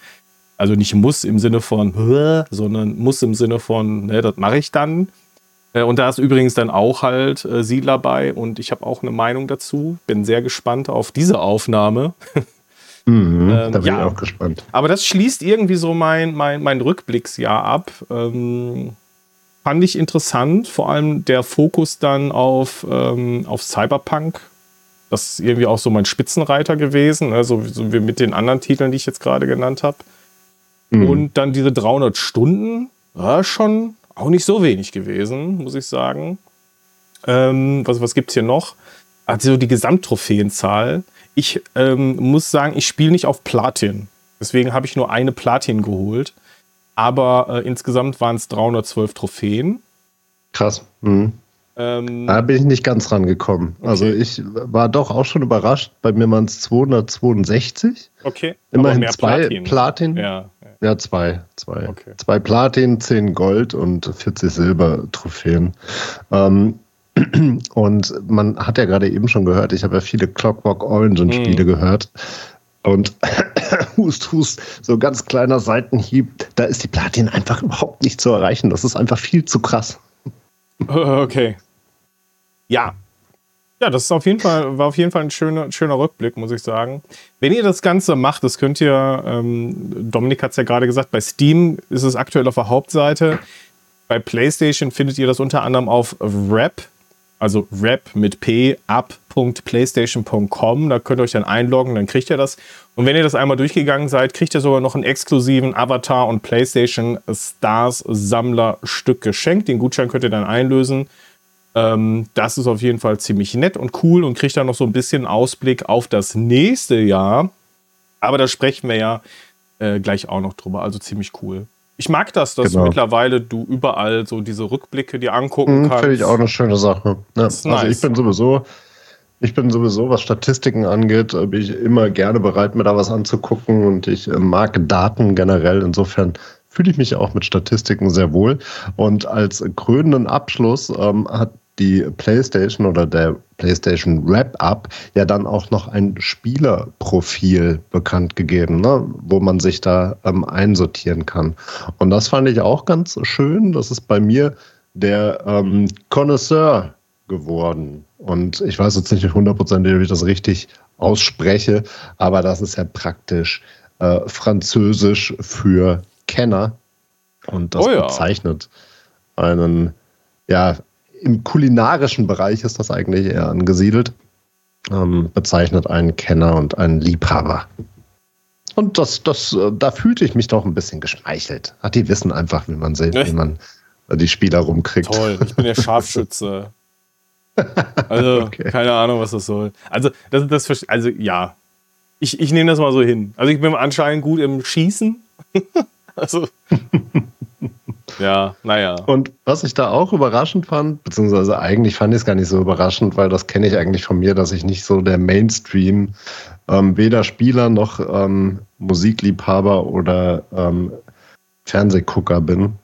Also nicht muss im Sinne von, sondern muss im Sinne von, ne, das mache ich dann. Äh, und da ist übrigens dann auch halt äh, Siedler bei und ich habe auch eine Meinung dazu. Bin sehr gespannt auf diese Aufnahme. Mhm, ähm, da bin ja, ich auch gespannt. Aber das schließt irgendwie so mein, mein, mein Rückblicksjahr ab. Ähm, fand ich interessant, vor allem der Fokus dann auf, ähm, auf Cyberpunk. Das ist irgendwie auch so mein Spitzenreiter gewesen, ne? so, wie mit den anderen Titeln, die ich jetzt gerade genannt habe. Mhm. Und dann diese 300 Stunden, ja, schon auch nicht so wenig gewesen, muss ich sagen. Ähm, was was gibt es hier noch? Also die Gesamttrophäenzahl. Ich ähm, muss sagen, ich spiele nicht auf Platin. Deswegen habe ich nur eine Platin geholt. Aber äh, insgesamt waren es 312 Trophäen. Krass. Mhm. Ähm, da bin ich nicht ganz rangekommen. Okay. Also ich war doch auch schon überrascht. Bei mir waren es 262. Okay. Immerhin zwei Platin. Platin. Ja, ja. zwei. Zwei. Okay. zwei Platin, 10 Gold und 40 Silber-Trophäen. Ähm, und man hat ja gerade eben schon gehört, ich habe ja viele Clockwork Orange-Spiele mhm. gehört. Und hust, hust, so ganz kleiner Seitenhieb, da ist die Platin einfach überhaupt nicht zu erreichen. Das ist einfach viel zu krass. Okay. Ja. Ja, das ist auf jeden Fall, war auf jeden Fall ein schöner, schöner Rückblick, muss ich sagen. Wenn ihr das Ganze macht, das könnt ihr, ähm, Dominik hat es ja gerade gesagt, bei Steam ist es aktuell auf der Hauptseite. Bei PlayStation findet ihr das unter anderem auf Rap also rap mit p up.playstation.com. Da könnt ihr euch dann einloggen, dann kriegt ihr das. Und wenn ihr das einmal durchgegangen seid, kriegt ihr sogar noch einen exklusiven Avatar und PlayStation Stars Sammlerstück geschenkt. Den Gutschein könnt ihr dann einlösen. Ähm, das ist auf jeden Fall ziemlich nett und cool und kriegt dann noch so ein bisschen Ausblick auf das nächste Jahr. Aber da sprechen wir ja äh, gleich auch noch drüber. Also ziemlich cool. Ich mag das, dass Genau. mittlerweile du überall so diese Rückblicke dir angucken Mhm, kannst. Finde ich auch eine schöne Sache. Ja, Also nice. ich bin sowieso, ich bin sowieso, was Statistiken angeht, äh, bin ich immer gerne bereit, mir da was anzugucken und ich äh, mag Daten generell. Insofern fühle ich mich auch mit Statistiken sehr wohl. Und als krönenden Abschluss ähm, hat die PlayStation oder der PlayStation Wrap-Up ja dann auch noch ein Spielerprofil bekannt gegeben, ne? wo man sich da ähm, einsortieren kann. Und das fand ich auch ganz schön. Das ist bei mir der ähm, Connoisseur geworden. Und ich weiß jetzt nicht hundertprozentig, ob ich das richtig ausspreche, aber das ist ja praktisch äh, Französisch für Kenner. Und das Oh ja. bezeichnet einen, ja, im kulinarischen Bereich ist das eigentlich eher angesiedelt, ähm, bezeichnet einen Kenner und einen Liebhaber. Und das, das, äh, da fühlte ich mich doch ein bisschen geschmeichelt. Ach, die wissen einfach, wie man, se- wie man äh, die Spieler rumkriegt. Toll, ich bin der Scharfschütze. Also, Okay. keine Ahnung, was das soll. Also, das, das also ja. Ich, ich nehme das mal so hin. Also, ich bin anscheinend gut im Schießen. also. ja, naja. Und was ich da auch überraschend fand, beziehungsweise eigentlich fand ich es gar nicht so überraschend, weil das kenne ich eigentlich von mir, dass ich nicht so der Mainstream, ähm, weder Spieler noch ähm, Musikliebhaber oder ähm, Fernsehgucker bin.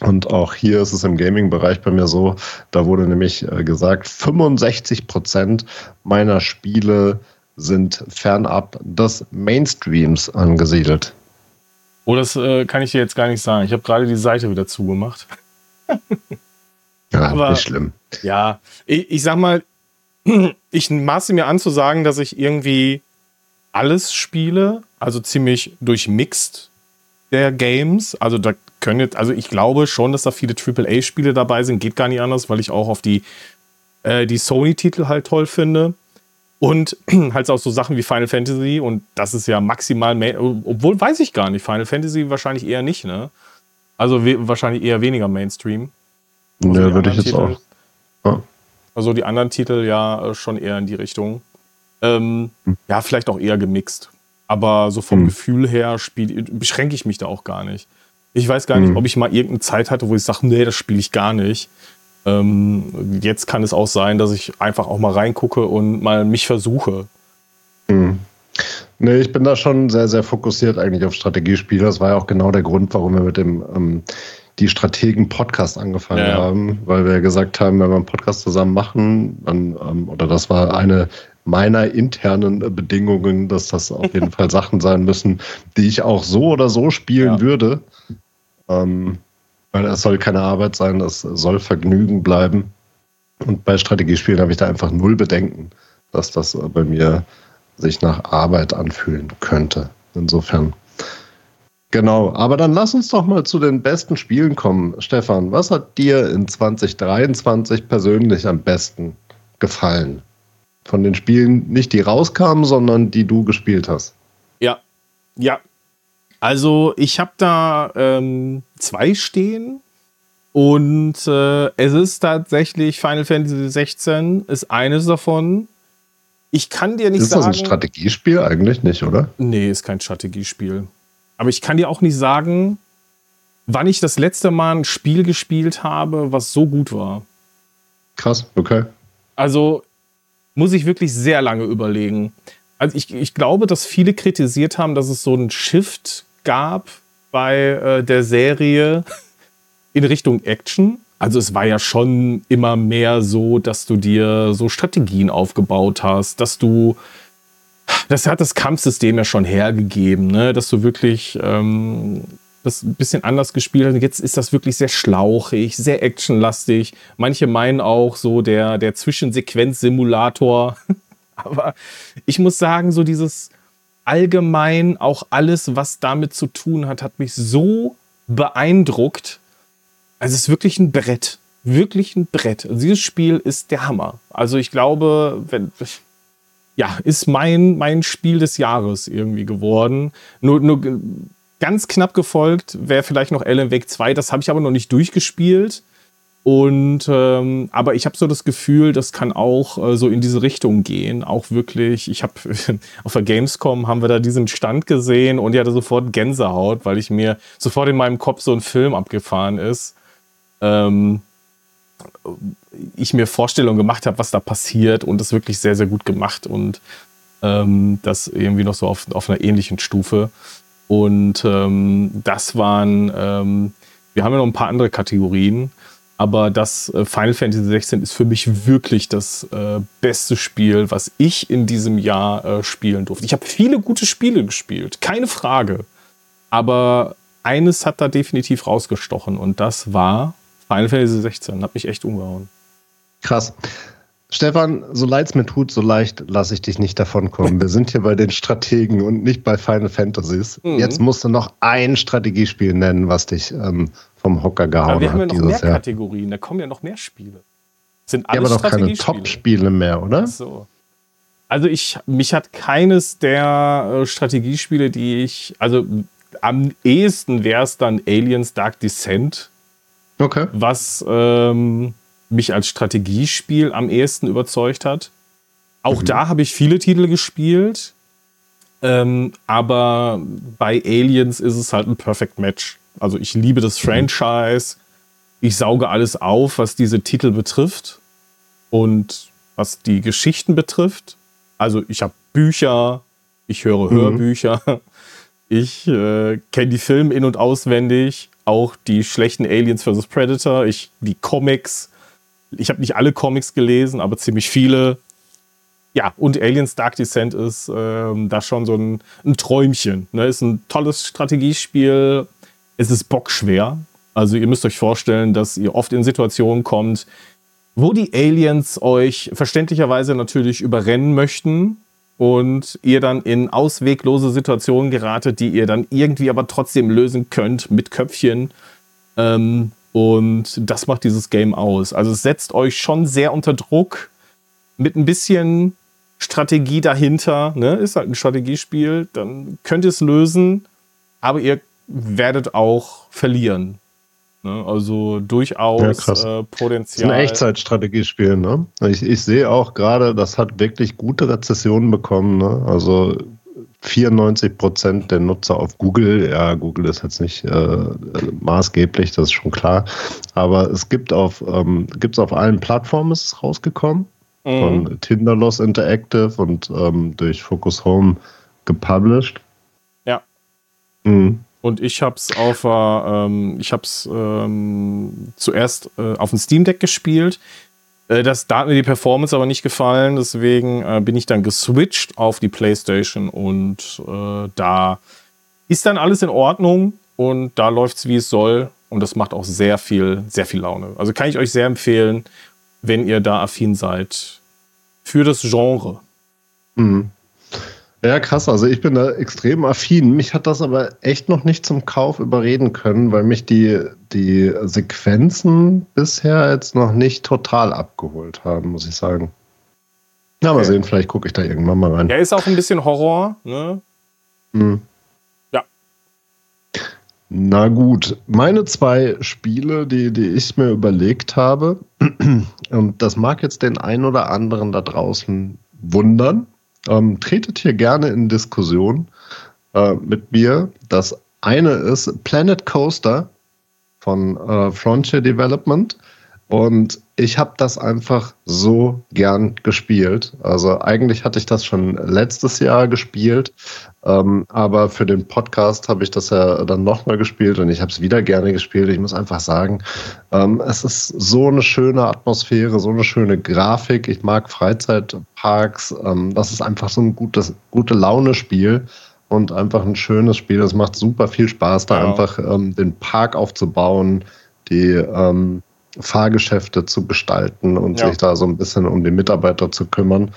Und auch hier ist es im Gaming-Bereich bei mir so, da wurde nämlich äh, gesagt, 65 Prozent meiner Spiele sind fernab des Mainstreams angesiedelt. Oh, das äh, kann ich dir jetzt gar nicht sagen. Ich habe gerade die Seite wieder zugemacht. Ja, Aber- nicht schlimm. Ja, ich, ich sag mal, ich maße mir an zu sagen, dass ich irgendwie alles spiele, also ziemlich durchmixt der Games. Also da können jetzt, also ich glaube schon, dass da viele AAA-Spiele dabei sind, geht gar nicht anders, weil ich auch auf die, äh, die Sony-Titel halt toll finde. Und halt auch so Sachen wie Final Fantasy und das ist ja maximal, ma- obwohl weiß ich gar nicht, Final Fantasy wahrscheinlich eher nicht, ne? Also wahrscheinlich eher weniger Mainstream. Also die würde ich jetzt auch. Titel- Ja. Also die anderen Titel ja schon eher in die Richtung. Ähm, Ja, vielleicht auch eher gemixt. Aber so vom Hm. Gefühl her spiel, beschränke ich mich da auch gar nicht. Ich weiß gar nicht, Hm. ob ich mal irgendeine Zeit hatte, wo ich sage, nee, das spiele ich gar nicht. Ähm, jetzt kann es auch sein, dass ich einfach auch mal reingucke und mal mich versuche. Hm. Nee, ich bin da schon sehr, sehr fokussiert eigentlich auf Strategiespiele. Das war ja auch genau der Grund, warum wir mit dem ähm, die Strategen-Podcast angefangen Ja, haben, weil wir gesagt haben, wenn wir einen Podcast zusammen machen, dann, ähm, oder das war eine meiner internen Bedingungen, dass das auf jeden Fall Sachen sein müssen, die ich auch so oder so spielen Ja. würde. Ähm, weil es soll keine Arbeit sein, es soll Vergnügen bleiben. Und bei Strategiespielen habe ich da einfach null Bedenken, dass das bei mir sich nach Arbeit anfühlen könnte. Insofern. Genau, aber dann lass uns doch mal zu den besten Spielen kommen. Stefan, was hat dir in 2023 persönlich am besten gefallen? Von den Spielen, nicht die rauskamen, sondern die du gespielt hast. Ja, ja. Also ich habe da ähm, zwei stehen und äh, es ist tatsächlich Final Fantasy 16 ist eines davon. Ich kann dir nicht ist das sagen. ein Strategiespiel? Eigentlich nicht, oder? Nee, ist kein Strategiespiel. Aber ich kann dir auch nicht sagen, wann ich das letzte Mal ein Spiel gespielt habe, was so gut war. Krass, okay. Also muss ich wirklich sehr lange überlegen. Also ich, ich glaube, dass viele kritisiert haben, dass es so einen Shift gab bei äh, der Serie in Richtung Action. Also es war ja schon immer mehr so, dass du dir so Strategien aufgebaut hast, dass du das hat das Kampfsystem ja schon hergegeben, ne? dass du wirklich ähm, das ein bisschen anders gespielt hast. Jetzt ist das wirklich sehr schlauchig, sehr actionlastig. Manche meinen auch so der, der Zwischensequenz-Simulator. Aber ich muss sagen, so dieses allgemein auch alles, was damit zu tun hat, hat mich so beeindruckt. Also es ist wirklich ein Brett. Wirklich ein Brett. Also dieses Spiel ist der Hammer. Also ich glaube, wenn, ja, ist mein, mein Spiel des Jahres irgendwie geworden. Nur, nur ganz knapp gefolgt wäre vielleicht noch Alan Wake 2. Das habe ich aber noch nicht durchgespielt. Und ähm, aber ich habe so das Gefühl, das kann auch äh, so in diese Richtung gehen. Auch wirklich, ich habe auf der Gamescom haben wir da diesen Stand gesehen und ich hatte sofort Gänsehaut, weil ich mir sofort in meinem Kopf so ein Film abgefahren ist. Ähm, ich mir Vorstellungen gemacht habe, was da passiert und das wirklich sehr, sehr gut gemacht und ähm, das irgendwie noch so auf, auf einer ähnlichen Stufe. Und ähm, das waren, ähm, wir haben ja noch ein paar andere Kategorien. Aber das äh, Final Fantasy 16 ist für mich wirklich das äh, beste Spiel, was ich in diesem Jahr äh, spielen durfte. Ich habe viele gute Spiele gespielt, keine Frage. Aber eines hat da definitiv rausgestochen und das war Final Fantasy 16. Hat mich echt umgehauen. Krass. Stefan, so leid es mir tut, so leicht lasse ich dich nicht davon kommen. Wir sind hier bei den Strategen und nicht bei Final Fantasies. Mhm. Jetzt musst du noch ein Strategiespiel nennen, was dich ähm, vom Hocker gehauen hat. Aber wir haben ja noch mehr Jahr. Kategorien, da kommen ja noch mehr Spiele. Sind alles ja, aber noch keine Top-Spiele mehr, oder? Ach so. Also ich, mich hat keines der äh, Strategiespiele, die ich, also am ehesten wäre es dann Aliens Dark Descent. Okay. Was ähm, mich als Strategiespiel am ehesten überzeugt hat. Auch mhm. da habe ich viele Titel gespielt. Ähm, aber bei Aliens ist es halt ein Perfect Match. Also ich liebe das mhm. Franchise. Ich sauge alles auf, was diese Titel betrifft und was die Geschichten betrifft. Also ich habe Bücher, ich höre mhm. Hörbücher, ich äh, kenne die Filme in und auswendig, auch die schlechten Aliens vs. Predator, ich die Comics, ich habe nicht alle Comics gelesen, aber ziemlich viele. Ja, und Aliens Dark Descent ist ähm, da schon so ein, ein Träumchen. Ne? Ist ein tolles Strategiespiel. Es ist bockschwer. Also ihr müsst euch vorstellen, dass ihr oft in Situationen kommt, wo die Aliens euch verständlicherweise natürlich überrennen möchten und ihr dann in ausweglose Situationen geratet, die ihr dann irgendwie aber trotzdem lösen könnt mit Köpfchen. Ähm, und das macht dieses Game aus. Also es setzt euch schon sehr unter Druck mit ein bisschen Strategie dahinter. Ne? Ist halt ein Strategiespiel. Dann könnt ihr es lösen, aber ihr werdet auch verlieren. Ne? Also durchaus ja, äh, Potenzial. Das ist ein Echtzeitstrategiespiel. Ne? Ich, ich sehe auch gerade, das hat wirklich gute Rezessionen bekommen. Ne? Also 94 Prozent der Nutzer auf Google. Ja, Google ist jetzt nicht äh, maßgeblich, das ist schon klar. Aber es gibt auf, ähm, gibt's auf allen Plattformen ist es rausgekommen. Mhm. Von Tinderloss Interactive und ähm, durch Focus Home gepublished. Ja. Mhm. Und ich habe es auf, ähm, ich habe es ähm, zuerst äh, auf dem Steam Deck gespielt. Äh, das, da hat mir die Performance aber nicht gefallen, deswegen äh, bin ich dann geswitcht auf die PlayStation und äh, da ist dann alles in Ordnung und da läuft es wie es soll und das macht auch sehr viel, sehr viel Laune. Also kann ich euch sehr empfehlen, wenn ihr da affin seid für das Genre. Mhm. Ja, krass. Also ich bin da extrem affin. Mich hat das aber echt noch nicht zum Kauf überreden können, weil mich die, die Sequenzen bisher jetzt noch nicht total abgeholt haben, muss ich sagen. Na, okay. mal sehen, vielleicht gucke ich da irgendwann mal rein. Ja, ist auch ein bisschen Horror, ne? Hm. Ja. Na gut, meine zwei Spiele, die, die ich mir überlegt habe, und das mag jetzt den einen oder anderen da draußen wundern, ähm, tretet hier gerne in Diskussion äh, mit mir. Das eine ist Planet Coaster von äh, Frontier Development. Und ich habe das einfach so gern gespielt. Also eigentlich hatte ich das schon letztes Jahr gespielt, ähm, aber für den Podcast habe ich das ja dann nochmal gespielt und ich habe es wieder gerne gespielt. Ich muss einfach sagen, ähm, es ist so eine schöne Atmosphäre, so eine schöne Grafik. Ich mag Freizeitparks. Ähm, das ist einfach so ein gutes, gute Laune-Spiel und einfach ein schönes Spiel. Es macht super viel Spaß, da ja. einfach ähm, den Park aufzubauen, die ähm, Fahrgeschäfte zu gestalten und ja. sich da so ein bisschen um die Mitarbeiter zu kümmern.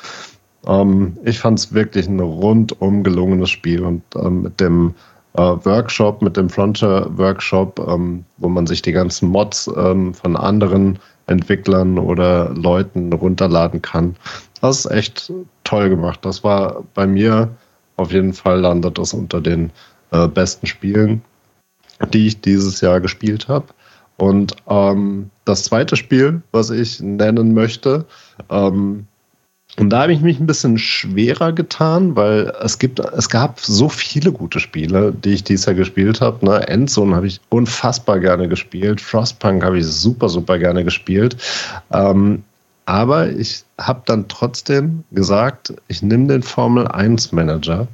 Ähm, ich fand es wirklich ein rundum gelungenes Spiel und ähm, mit dem äh, Workshop, mit dem Frontier Workshop, ähm, wo man sich die ganzen Mods ähm, von anderen Entwicklern oder Leuten runterladen kann. Das ist echt toll gemacht. Das war bei mir auf jeden Fall landet das unter den äh, besten Spielen, die ich dieses Jahr gespielt habe. Und ähm, das zweite Spiel, was ich nennen möchte, ähm, und da habe ich mich ein bisschen schwerer getan, weil es gibt, es gab so viele gute Spiele, die ich dieses Jahr gespielt habe. Ne? Endzone habe ich unfassbar gerne gespielt. Frostpunk habe ich super, super gerne gespielt. Ähm, aber ich habe dann trotzdem gesagt, ich nehme den Formel 1 Manager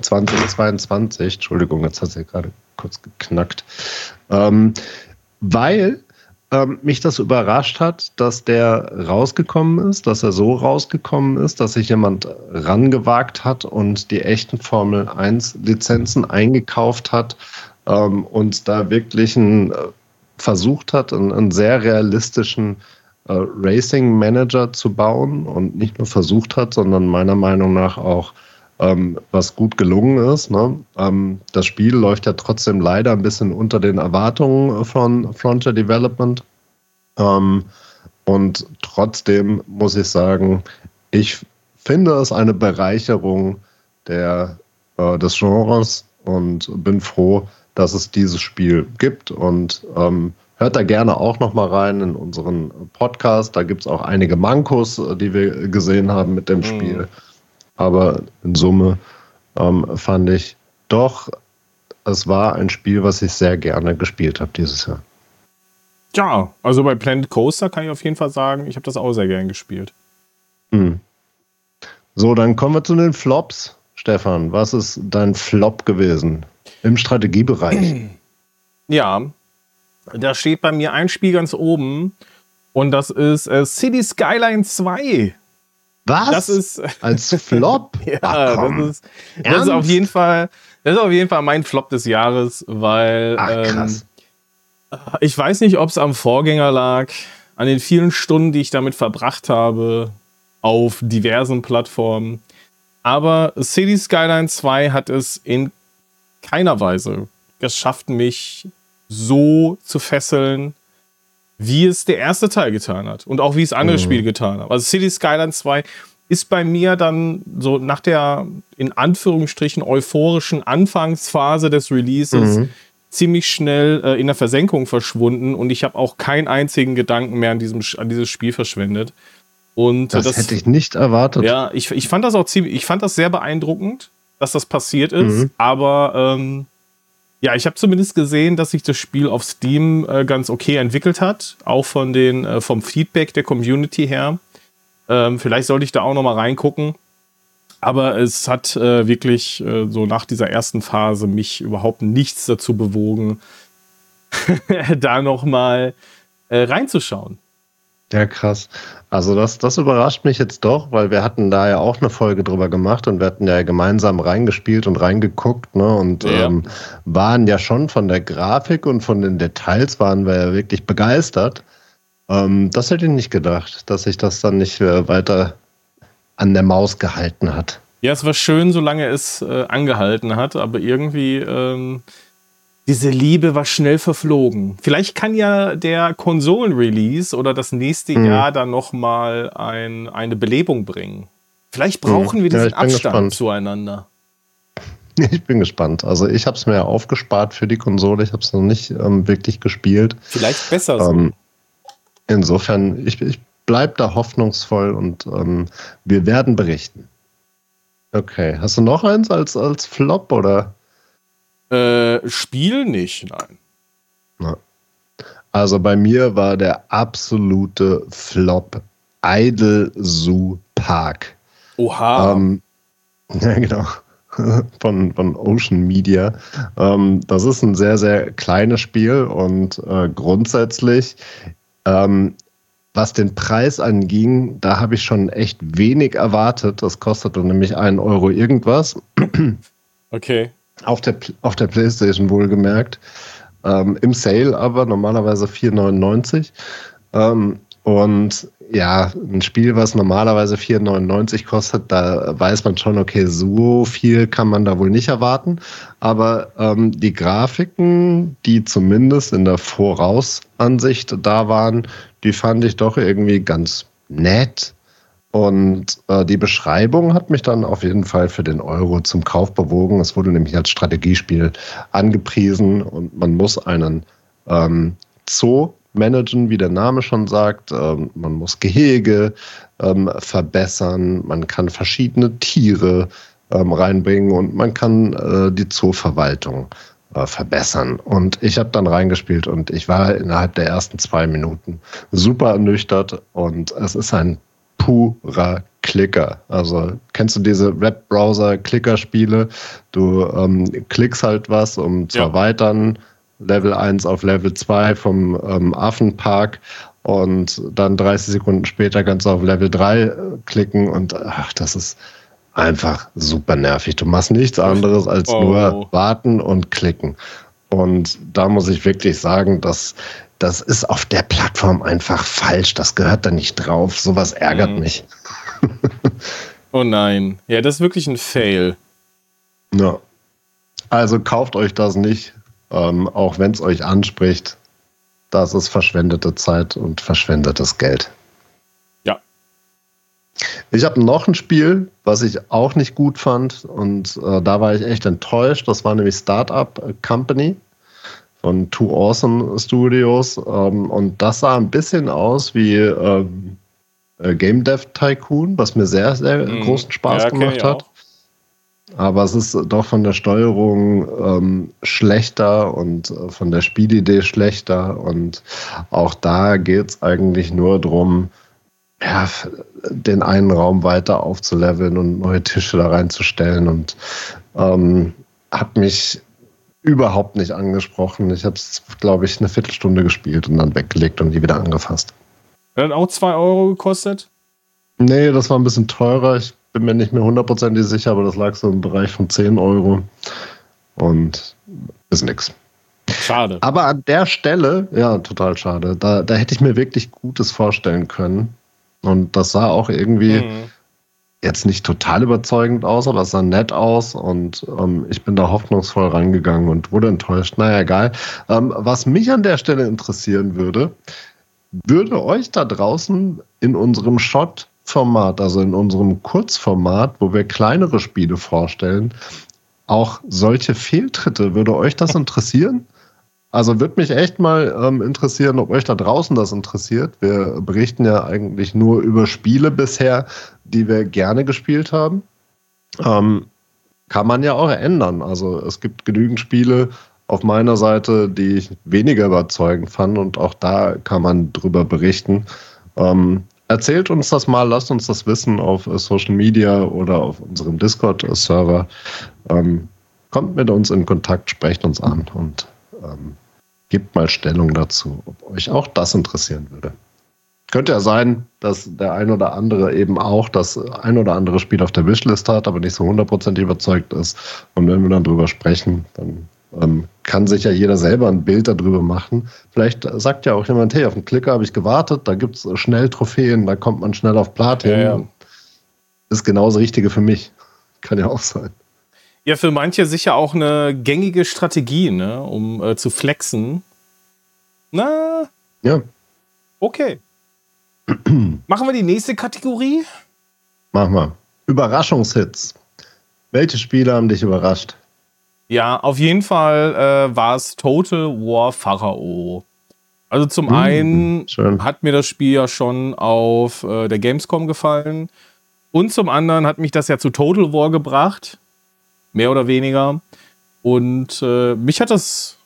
2022. Entschuldigung, jetzt hat es ja gerade kurz geknackt. Ähm, weil ähm, mich das überrascht hat, dass der rausgekommen ist, dass er so rausgekommen ist, dass sich jemand rangewagt hat und die echten Formel 1 Lizenzen eingekauft hat ähm, und da wirklich ein, äh, versucht hat, einen, einen sehr realistischen äh, Racing Manager zu bauen und nicht nur versucht hat, sondern meiner Meinung nach auch ähm, was gut gelungen ist. Ne? Ähm, das Spiel läuft ja trotzdem leider ein bisschen unter den Erwartungen von Frontier Development. Ähm, und trotzdem muss ich sagen, ich finde es eine Bereicherung der, äh, des Genres und bin froh, dass es dieses Spiel gibt. Und ähm, hört da gerne auch noch mal rein in unseren Podcast. Da gibt es auch einige Mankos, die wir gesehen haben mit dem mhm. Aber in Summe ähm, fand ich doch, es war ein Spiel, was ich sehr gerne gespielt habe dieses Jahr. Ja, also bei Planet Coaster kann ich auf jeden Fall sagen, ich habe das auch sehr gern gespielt. Hm. So, dann kommen wir zu den Flops. Stefan, was ist dein Flop gewesen im Strategiebereich? Ja, da steht bei mir ein Spiel ganz oben und das ist äh, City Skyline 2. Was? Das ist als Flop. ja, Ach, das, ist, das ist auf jeden Fall, das ist auf jeden Fall mein Flop des Jahres, weil Ach, ähm, ich weiß nicht, ob es am Vorgänger lag, an den vielen Stunden, die ich damit verbracht habe auf diversen Plattformen. Aber City Skyline 2 hat es in keiner Weise geschafft, mich so zu fesseln, wie es der erste Teil getan hat und auch wie es andere mhm. Spiele getan haben. Also City Skyline 2 ist bei mir dann so nach der in Anführungsstrichen euphorischen Anfangsphase des Releases mhm. ziemlich schnell äh, in der Versenkung verschwunden und ich habe auch keinen einzigen Gedanken mehr an, diesem, an dieses Spiel verschwendet. Und das, das hätte ich nicht erwartet. Ja, ich, ich fand das auch ziemlich, ich fand das sehr beeindruckend, dass das passiert ist, mhm. aber ähm, ja, ich habe zumindest gesehen, dass sich das Spiel auf Steam äh, ganz okay entwickelt hat, auch von den, äh, vom Feedback der Community her. Ähm, vielleicht sollte ich da auch noch mal reingucken. Aber es hat äh, wirklich äh, so nach dieser ersten Phase mich überhaupt nichts dazu bewogen, da noch mal äh, reinzuschauen. Ja, krass. Also das, das überrascht mich jetzt doch, weil wir hatten da ja auch eine Folge drüber gemacht und wir hatten ja gemeinsam reingespielt und reingeguckt, ne? Und ja. ähm, waren ja schon von der Grafik und von den Details waren wir ja wirklich begeistert. Ähm, das hätte ich nicht gedacht, dass sich das dann nicht äh, weiter an der Maus gehalten hat. Ja, es war schön, solange es äh, angehalten hat, aber irgendwie ähm, diese Liebe war schnell verflogen. Vielleicht kann ja der Konsolen-Release oder das nächste mhm. Jahr dann noch mal ein, eine Belebung bringen. Vielleicht brauchen mhm. wir diesen ja, Abstand gespannt. zueinander. Ich bin gespannt. Also ich habe es mir aufgespart für die Konsole. Ich habe es noch nicht ähm, wirklich gespielt. Vielleicht besser so. Ähm, insofern, ich, ich bleibe da hoffnungsvoll und ähm, wir werden berichten. Okay. Hast du noch eins als, als Flop oder? Äh, Spiel nicht, nein. Na. Also bei mir war der absolute Flop Idle Zoo Park. Oha. Ähm, ja, genau. Von, von Ocean Media. Ähm, das ist ein sehr, sehr kleines Spiel und äh, grundsätzlich, ähm, was den Preis anging, da habe ich schon echt wenig erwartet. Das kostete nämlich einen Euro irgendwas. Okay. Auf der, auf der PlayStation wohlgemerkt. Ähm, Im Sale aber normalerweise 4,99. Ähm, und ja, ein Spiel, was normalerweise 4,99 kostet, da weiß man schon, okay, so viel kann man da wohl nicht erwarten. Aber ähm, die Grafiken, die zumindest in der Vorausansicht da waren, die fand ich doch irgendwie ganz nett. Und äh, die Beschreibung hat mich dann auf jeden Fall für den Euro zum Kauf bewogen. Es wurde nämlich als Strategiespiel angepriesen und man muss einen ähm, Zoo managen, wie der Name schon sagt. Ähm, man muss Gehege ähm, verbessern, man kann verschiedene Tiere ähm, reinbringen und man kann äh, die Zooverwaltung äh, verbessern. Und ich habe dann reingespielt und ich war innerhalb der ersten zwei Minuten super ernüchtert und es ist ein purer Klicker. Also kennst du diese Webbrowser-Klicker-Spiele? Du ähm, klickst halt was, um zu ja. erweitern, Level 1 auf Level 2 vom ähm, Affenpark und dann 30 Sekunden später kannst du auf Level 3 äh, klicken und ach, das ist einfach super nervig. Du machst nichts anderes als oh. nur warten und klicken. Und da muss ich wirklich sagen, dass das ist auf der Plattform einfach falsch. Das gehört da nicht drauf. Sowas ärgert mhm. mich. oh nein. Ja, das ist wirklich ein Fail. Ja. Also kauft euch das nicht, ähm, auch wenn es euch anspricht. Das ist verschwendete Zeit und verschwendetes Geld. Ich habe noch ein Spiel, was ich auch nicht gut fand und äh, da war ich echt enttäuscht. Das war nämlich Startup Company von Two Awesome Studios ähm, und das sah ein bisschen aus wie ähm, äh, Game Dev Tycoon, was mir sehr, sehr mhm. großen Spaß ja, gemacht hat. Aber es ist doch von der Steuerung ähm, schlechter und äh, von der Spielidee schlechter. Und auch da geht es eigentlich nur darum, ja, den einen Raum weiter aufzuleveln und neue Tische da reinzustellen und ähm, hat mich überhaupt nicht angesprochen. Ich habe es, glaube ich, eine Viertelstunde gespielt und dann weggelegt und nie wieder angefasst. Hat auch zwei Euro gekostet? Nee, das war ein bisschen teurer. Ich bin mir nicht mehr hundertprozentig sicher, aber das lag so im Bereich von 10 Euro. Und ist nix. Schade. Aber an der Stelle, ja, total schade. Da, da hätte ich mir wirklich Gutes vorstellen können. Und das sah auch irgendwie mhm. Jetzt nicht total überzeugend aus, aber es sah nett aus und ähm, ich bin da hoffnungsvoll rangegangen und wurde enttäuscht. Naja, egal. Ähm, was mich an der Stelle interessieren würde, würde euch da draußen in unserem Shot-Format, also in unserem Kurzformat, wo wir kleinere Spiele vorstellen, auch solche Fehltritte, würde euch das interessieren? Also würde mich echt mal ähm, interessieren, ob euch da draußen das interessiert. Wir berichten ja eigentlich nur über Spiele bisher, die wir gerne gespielt haben. Ähm, kann man ja auch ändern. Also es gibt genügend Spiele auf meiner Seite, die ich weniger überzeugend fand und auch da kann man drüber berichten. Ähm, erzählt uns das mal, lasst uns das wissen auf Social Media oder auf unserem Discord-Server. Ähm, kommt mit uns in Kontakt, sprecht uns an und ähm, Gebt mal Stellung dazu, ob euch auch das interessieren würde. Könnte ja sein, dass der ein oder andere eben auch das ein oder andere Spiel auf der Wishlist hat, aber nicht so hundertprozentig überzeugt ist. Und wenn wir dann drüber sprechen, dann ähm, kann sich ja jeder selber ein Bild darüber machen. Vielleicht sagt ja auch jemand, hey, auf den Klicker habe ich gewartet, da gibt es schnell Trophäen, da kommt man schnell auf Platin. Ja, ja. Ist genauso Richtige für mich. Kann ja auch sein. Ja, für manche sicher auch eine gängige Strategie, ne, um äh, zu flexen. Na. Ja. Okay. Machen wir die nächste Kategorie? Machen wir. Überraschungshits. Welche Spiele haben dich überrascht? Ja, auf jeden Fall äh, war es Total War Pharao. Also zum mhm, einen schön. hat mir das Spiel ja schon auf äh, der Gamescom gefallen. Und zum anderen hat mich das ja zu Total War gebracht mehr oder weniger. Und äh, mich hat das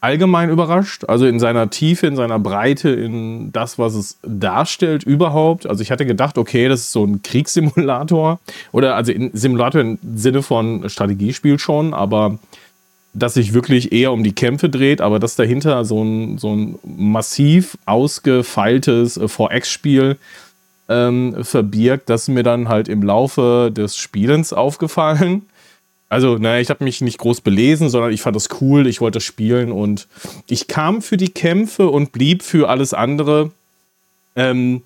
allgemein überrascht, also in seiner Tiefe, in seiner Breite, in das, was es darstellt überhaupt. Also ich hatte gedacht, okay, das ist so ein Kriegssimulator oder also Simulator im Sinne von Strategiespiel schon, aber dass sich wirklich eher um die Kämpfe dreht, aber dass dahinter so ein, so ein massiv ausgefeiltes 4X-Spiel ähm, verbirgt, das ist mir dann halt im Laufe des Spielens aufgefallen. Also, naja, ich habe mich nicht groß belesen, sondern ich fand das cool, ich wollte spielen und ich kam für die Kämpfe und blieb für alles andere. Ähm,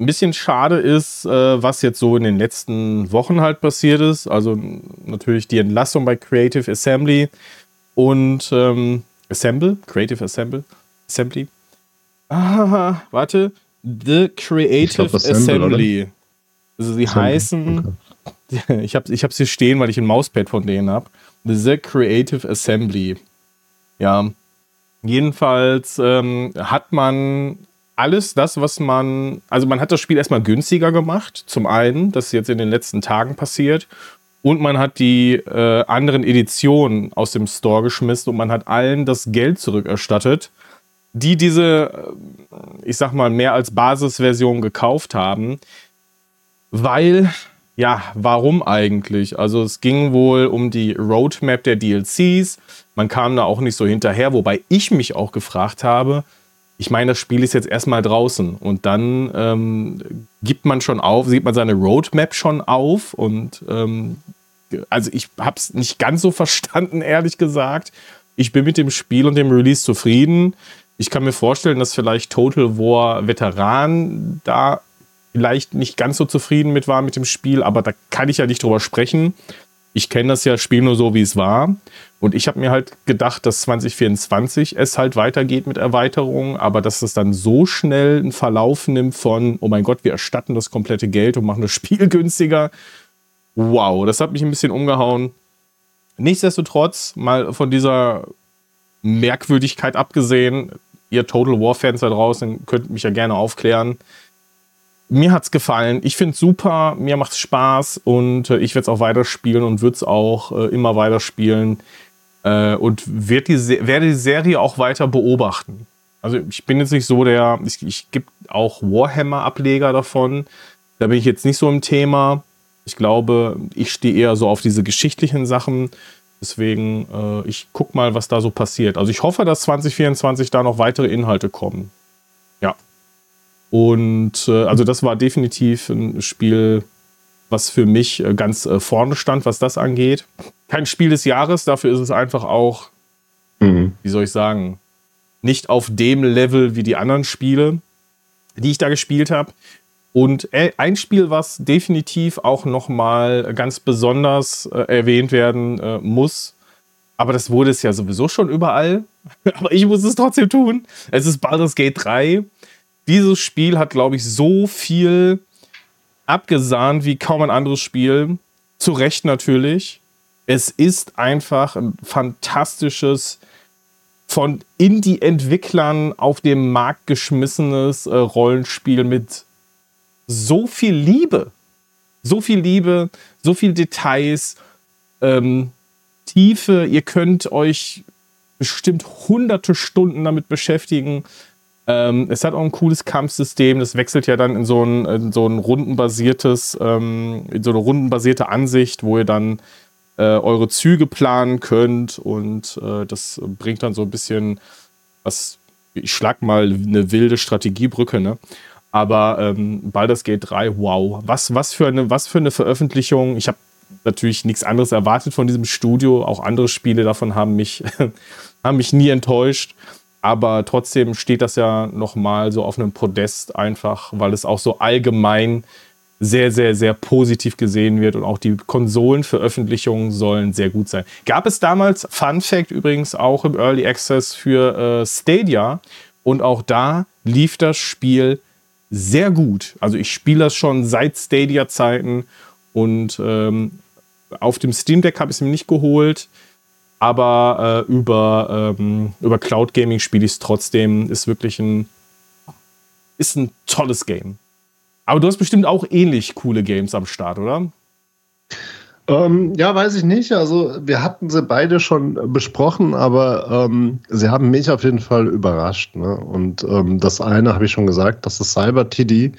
ein bisschen schade ist, äh, was jetzt so in den letzten Wochen halt passiert ist. Also natürlich die Entlassung bei Creative Assembly und ähm, Assemble, Creative Assemble, Assembly. Ah, warte, The Creative glaub, Assembly. Assembly. Also sie Assembly. heißen okay. Ich habe ich hier stehen, weil ich ein Mauspad von denen habe. The Creative Assembly. Ja. Jedenfalls ähm, hat man alles das, was man, also man hat das Spiel erstmal günstiger gemacht, zum einen, das ist jetzt in den letzten Tagen passiert, und man hat die äh, anderen Editionen aus dem Store geschmissen und man hat allen das Geld zurückerstattet, die diese, äh, ich sag mal, mehr als Basisversion gekauft haben, weil, ja, warum eigentlich? Also es ging wohl um die Roadmap der DLCs, man kam da auch nicht so hinterher, wobei ich mich auch gefragt habe, ich meine, das Spiel ist jetzt erstmal draußen und dann ähm, gibt man schon auf, sieht man seine Roadmap schon auf und ähm, also ich habe es nicht ganz so verstanden, ehrlich gesagt. Ich bin mit dem Spiel und dem Release zufrieden. Ich kann mir vorstellen, dass vielleicht Total War Veteran da vielleicht nicht ganz so zufrieden mit war mit dem Spiel, aber da kann ich ja nicht drüber sprechen ich kenne das ja Spiel nur so, wie es war. Und ich habe mir halt gedacht, dass 2024 es halt weitergeht mit Erweiterungen, aber dass es dann so schnell einen Verlauf nimmt von, oh mein Gott, wir erstatten das komplette Geld und machen das Spiel günstiger. Wow, das hat mich ein bisschen umgehauen. Nichtsdestotrotz, mal von dieser Merkwürdigkeit abgesehen, ihr Total War-Fans da draußen könnt mich ja gerne aufklären mir hat's gefallen. Ich finde es super, mir macht's Spaß und äh, ich werde es auch weiterspielen und würde es auch äh, immer weiterspielen äh, und werd die werde die Serie auch weiter beobachten. Also ich bin jetzt nicht so der, ich, ich gibt auch Warhammer-Ableger davon. Da bin ich jetzt nicht so im Thema. Ich glaube, ich stehe eher so auf diese geschichtlichen Sachen. Deswegen, äh, ich guck mal, was da so passiert. Also ich hoffe, dass 2024 da noch weitere Inhalte kommen. Und äh, also das war definitiv ein Spiel, was für mich äh, ganz äh, vorne stand, was das angeht. Kein Spiel des Jahres, dafür ist es einfach auch, mhm. wie soll ich sagen, nicht auf dem Level wie die anderen Spiele, die ich da gespielt habe. Und äh, ein Spiel, was definitiv auch noch mal ganz besonders äh, erwähnt werden äh, muss, aber das wurde es ja sowieso schon überall. aber ich muss es trotzdem tun. Es ist Baldur's Gate 3 dieses Spiel hat, glaube ich, so viel abgesahnt wie kaum ein anderes Spiel. Zu Recht natürlich. Es ist einfach ein fantastisches, von Indie-Entwicklern auf den Markt geschmissenes äh, Rollenspiel mit so viel Liebe. So viel Liebe, so viel Details, ähm, Tiefe. Ihr könnt euch bestimmt hunderte Stunden damit beschäftigen. Ähm, es hat auch ein cooles Kampfsystem. Das wechselt ja dann in so ein, in so ein rundenbasiertes, ähm, in so eine rundenbasierte Ansicht, wo ihr dann äh, eure Züge planen könnt und äh, das bringt dann so ein bisschen was. Ich schlag mal eine wilde Strategiebrücke, ne? Aber ähm, Baldur's Gate 3, wow, was, was, für eine, was für eine Veröffentlichung. Ich habe natürlich nichts anderes erwartet von diesem Studio. Auch andere Spiele davon haben mich, haben mich nie enttäuscht. Aber trotzdem steht das ja nochmal so auf einem Podest einfach, weil es auch so allgemein sehr, sehr, sehr positiv gesehen wird und auch die Konsolenveröffentlichungen sollen sehr gut sein. Gab es damals, Fun Fact übrigens, auch im Early Access für äh, Stadia und auch da lief das Spiel sehr gut. Also ich spiele das schon seit Stadia-Zeiten und ähm, auf dem Steam Deck habe ich es mir nicht geholt aber äh, über, ähm, über Cloud Gaming spiele ich es trotzdem. Ist wirklich ein, ist ein tolles Game. Aber du hast bestimmt auch ähnlich coole Games am Start, oder? Ähm, ja, weiß ich nicht. Also wir hatten sie beide schon besprochen, aber ähm, sie haben mich auf jeden Fall überrascht. Ne? Und ähm, das eine habe ich schon gesagt, das ist Cyber TD.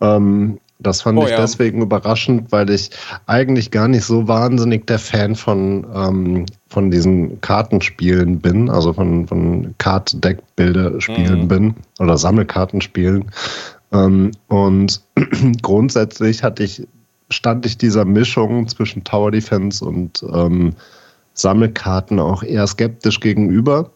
Ähm, das fand oh, ich ja. deswegen überraschend, weil ich eigentlich gar nicht so wahnsinnig der Fan von, ähm, von diesen Kartenspielen bin, also von, von Card-Deck-Bilder-Spielen mhm. bin oder Sammelkartenspielen. Ähm, und grundsätzlich hatte ich, stand ich dieser Mischung zwischen Tower Defense und ähm, Sammelkarten auch eher skeptisch gegenüber.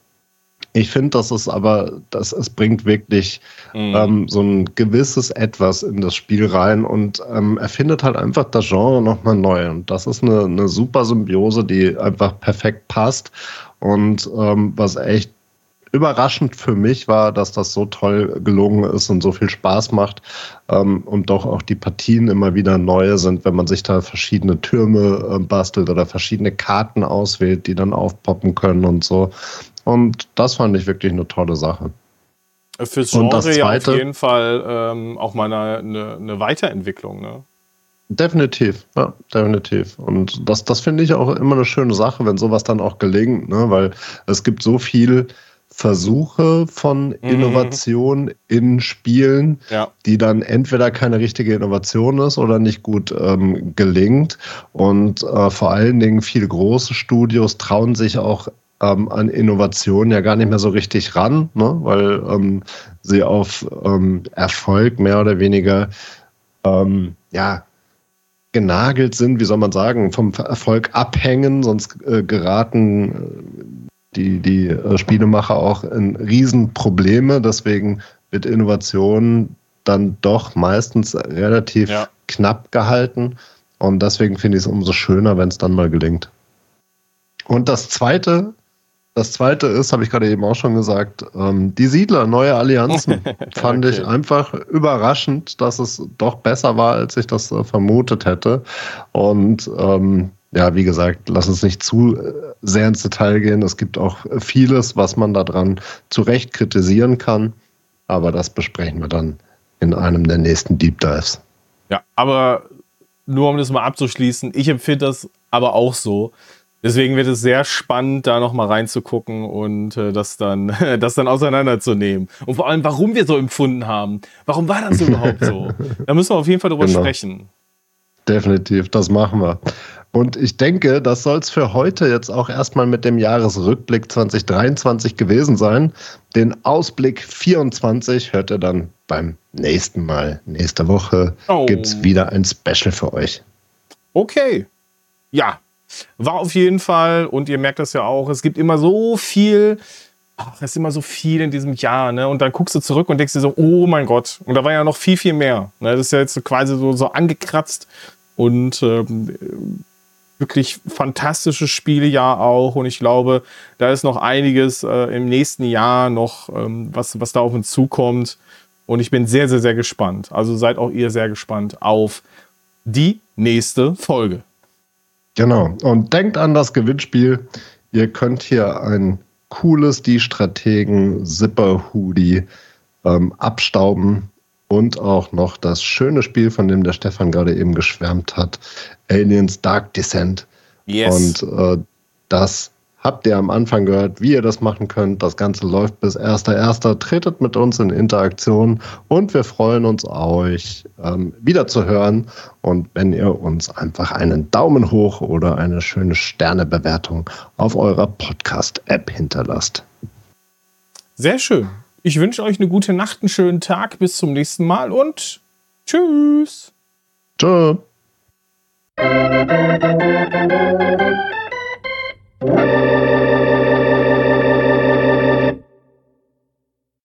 Ich finde, dass es aber, dass es bringt wirklich mhm. ähm, so ein gewisses Etwas in das Spiel rein und ähm, erfindet halt einfach das Genre nochmal neu. Und das ist eine, eine super Symbiose, die einfach perfekt passt und ähm, was echt überraschend für mich war, dass das so toll gelungen ist und so viel Spaß macht ähm, und doch auch die Partien immer wieder neue sind, wenn man sich da verschiedene Türme äh, bastelt oder verschiedene Karten auswählt, die dann aufpoppen können und so. Und das fand ich wirklich eine tolle Sache. Fürs Genre ja auf jeden Fall ähm, auch mal eine, eine, eine Weiterentwicklung, ne? Definitiv, ja, definitiv. Und das, das finde ich auch immer eine schöne Sache, wenn sowas dann auch gelingt, ne? weil es gibt so viel Versuche von mhm. Innovation mhm. in Spielen, ja. die dann entweder keine richtige Innovation ist oder nicht gut ähm, gelingt. Und äh, vor allen Dingen viele große Studios trauen sich auch ähm, an Innovation ja gar nicht mehr so richtig ran, ne? weil ähm, sie auf ähm, Erfolg mehr oder weniger ähm, ja, genagelt sind, wie soll man sagen, vom Erfolg abhängen, sonst äh, geraten äh, die, die äh, Spielemacher auch in Riesenprobleme. Deswegen wird Innovation dann doch meistens relativ ja. knapp gehalten. Und deswegen finde ich es umso schöner, wenn es dann mal gelingt. Und das zweite, das zweite ist, habe ich gerade eben auch schon gesagt, ähm, die Siedler, neue Allianzen. fand okay. ich einfach überraschend, dass es doch besser war, als ich das äh, vermutet hätte. Und ähm, ja, wie gesagt, lass uns nicht zu äh, sehr ins Detail gehen. Es gibt auch vieles, was man daran zu Recht kritisieren kann. Aber das besprechen wir dann in einem der nächsten Deep Dives. Ja, aber nur um das mal abzuschließen, ich empfinde das aber auch so, Deswegen wird es sehr spannend, da nochmal reinzugucken und äh, das, dann, das dann auseinanderzunehmen. Und vor allem, warum wir so empfunden haben. Warum war das überhaupt so? Da müssen wir auf jeden Fall drüber genau. sprechen. Definitiv, das machen wir. Und ich denke, das soll es für heute jetzt auch erstmal mit dem Jahresrückblick 2023 gewesen sein. Den Ausblick 24 hört ihr dann beim nächsten Mal. Nächste Woche oh. gibt es wieder ein Special für euch. Okay. Ja, war auf jeden Fall, und ihr merkt das ja auch, es gibt immer so viel, ach, es ist immer so viel in diesem Jahr, ne? Und dann guckst du zurück und denkst dir so, oh mein Gott, und da war ja noch viel, viel mehr. Ne? Das ist ja jetzt quasi so, so angekratzt und ähm, wirklich fantastisches Spielejahr auch. Und ich glaube, da ist noch einiges äh, im nächsten Jahr noch, ähm, was, was da auf uns zukommt. Und ich bin sehr, sehr, sehr gespannt. Also seid auch ihr sehr gespannt auf die nächste Folge. Genau. Und denkt an das Gewinnspiel. Ihr könnt hier ein cooles Die Strategen Zipper Hoodie ähm, abstauben und auch noch das schöne Spiel, von dem der Stefan gerade eben geschwärmt hat, Aliens Dark Descent. Yes. Und äh, das habt ihr am Anfang gehört, wie ihr das machen könnt. Das Ganze läuft bis 1.1. Tretet mit uns in Interaktion und wir freuen uns, euch ähm, wieder zu hören. Und wenn ihr uns einfach einen Daumen hoch oder eine schöne Sternebewertung auf eurer Podcast-App hinterlasst. Sehr schön. Ich wünsche euch eine gute Nacht, einen schönen Tag. Bis zum nächsten Mal und tschüss. Tschüss. Música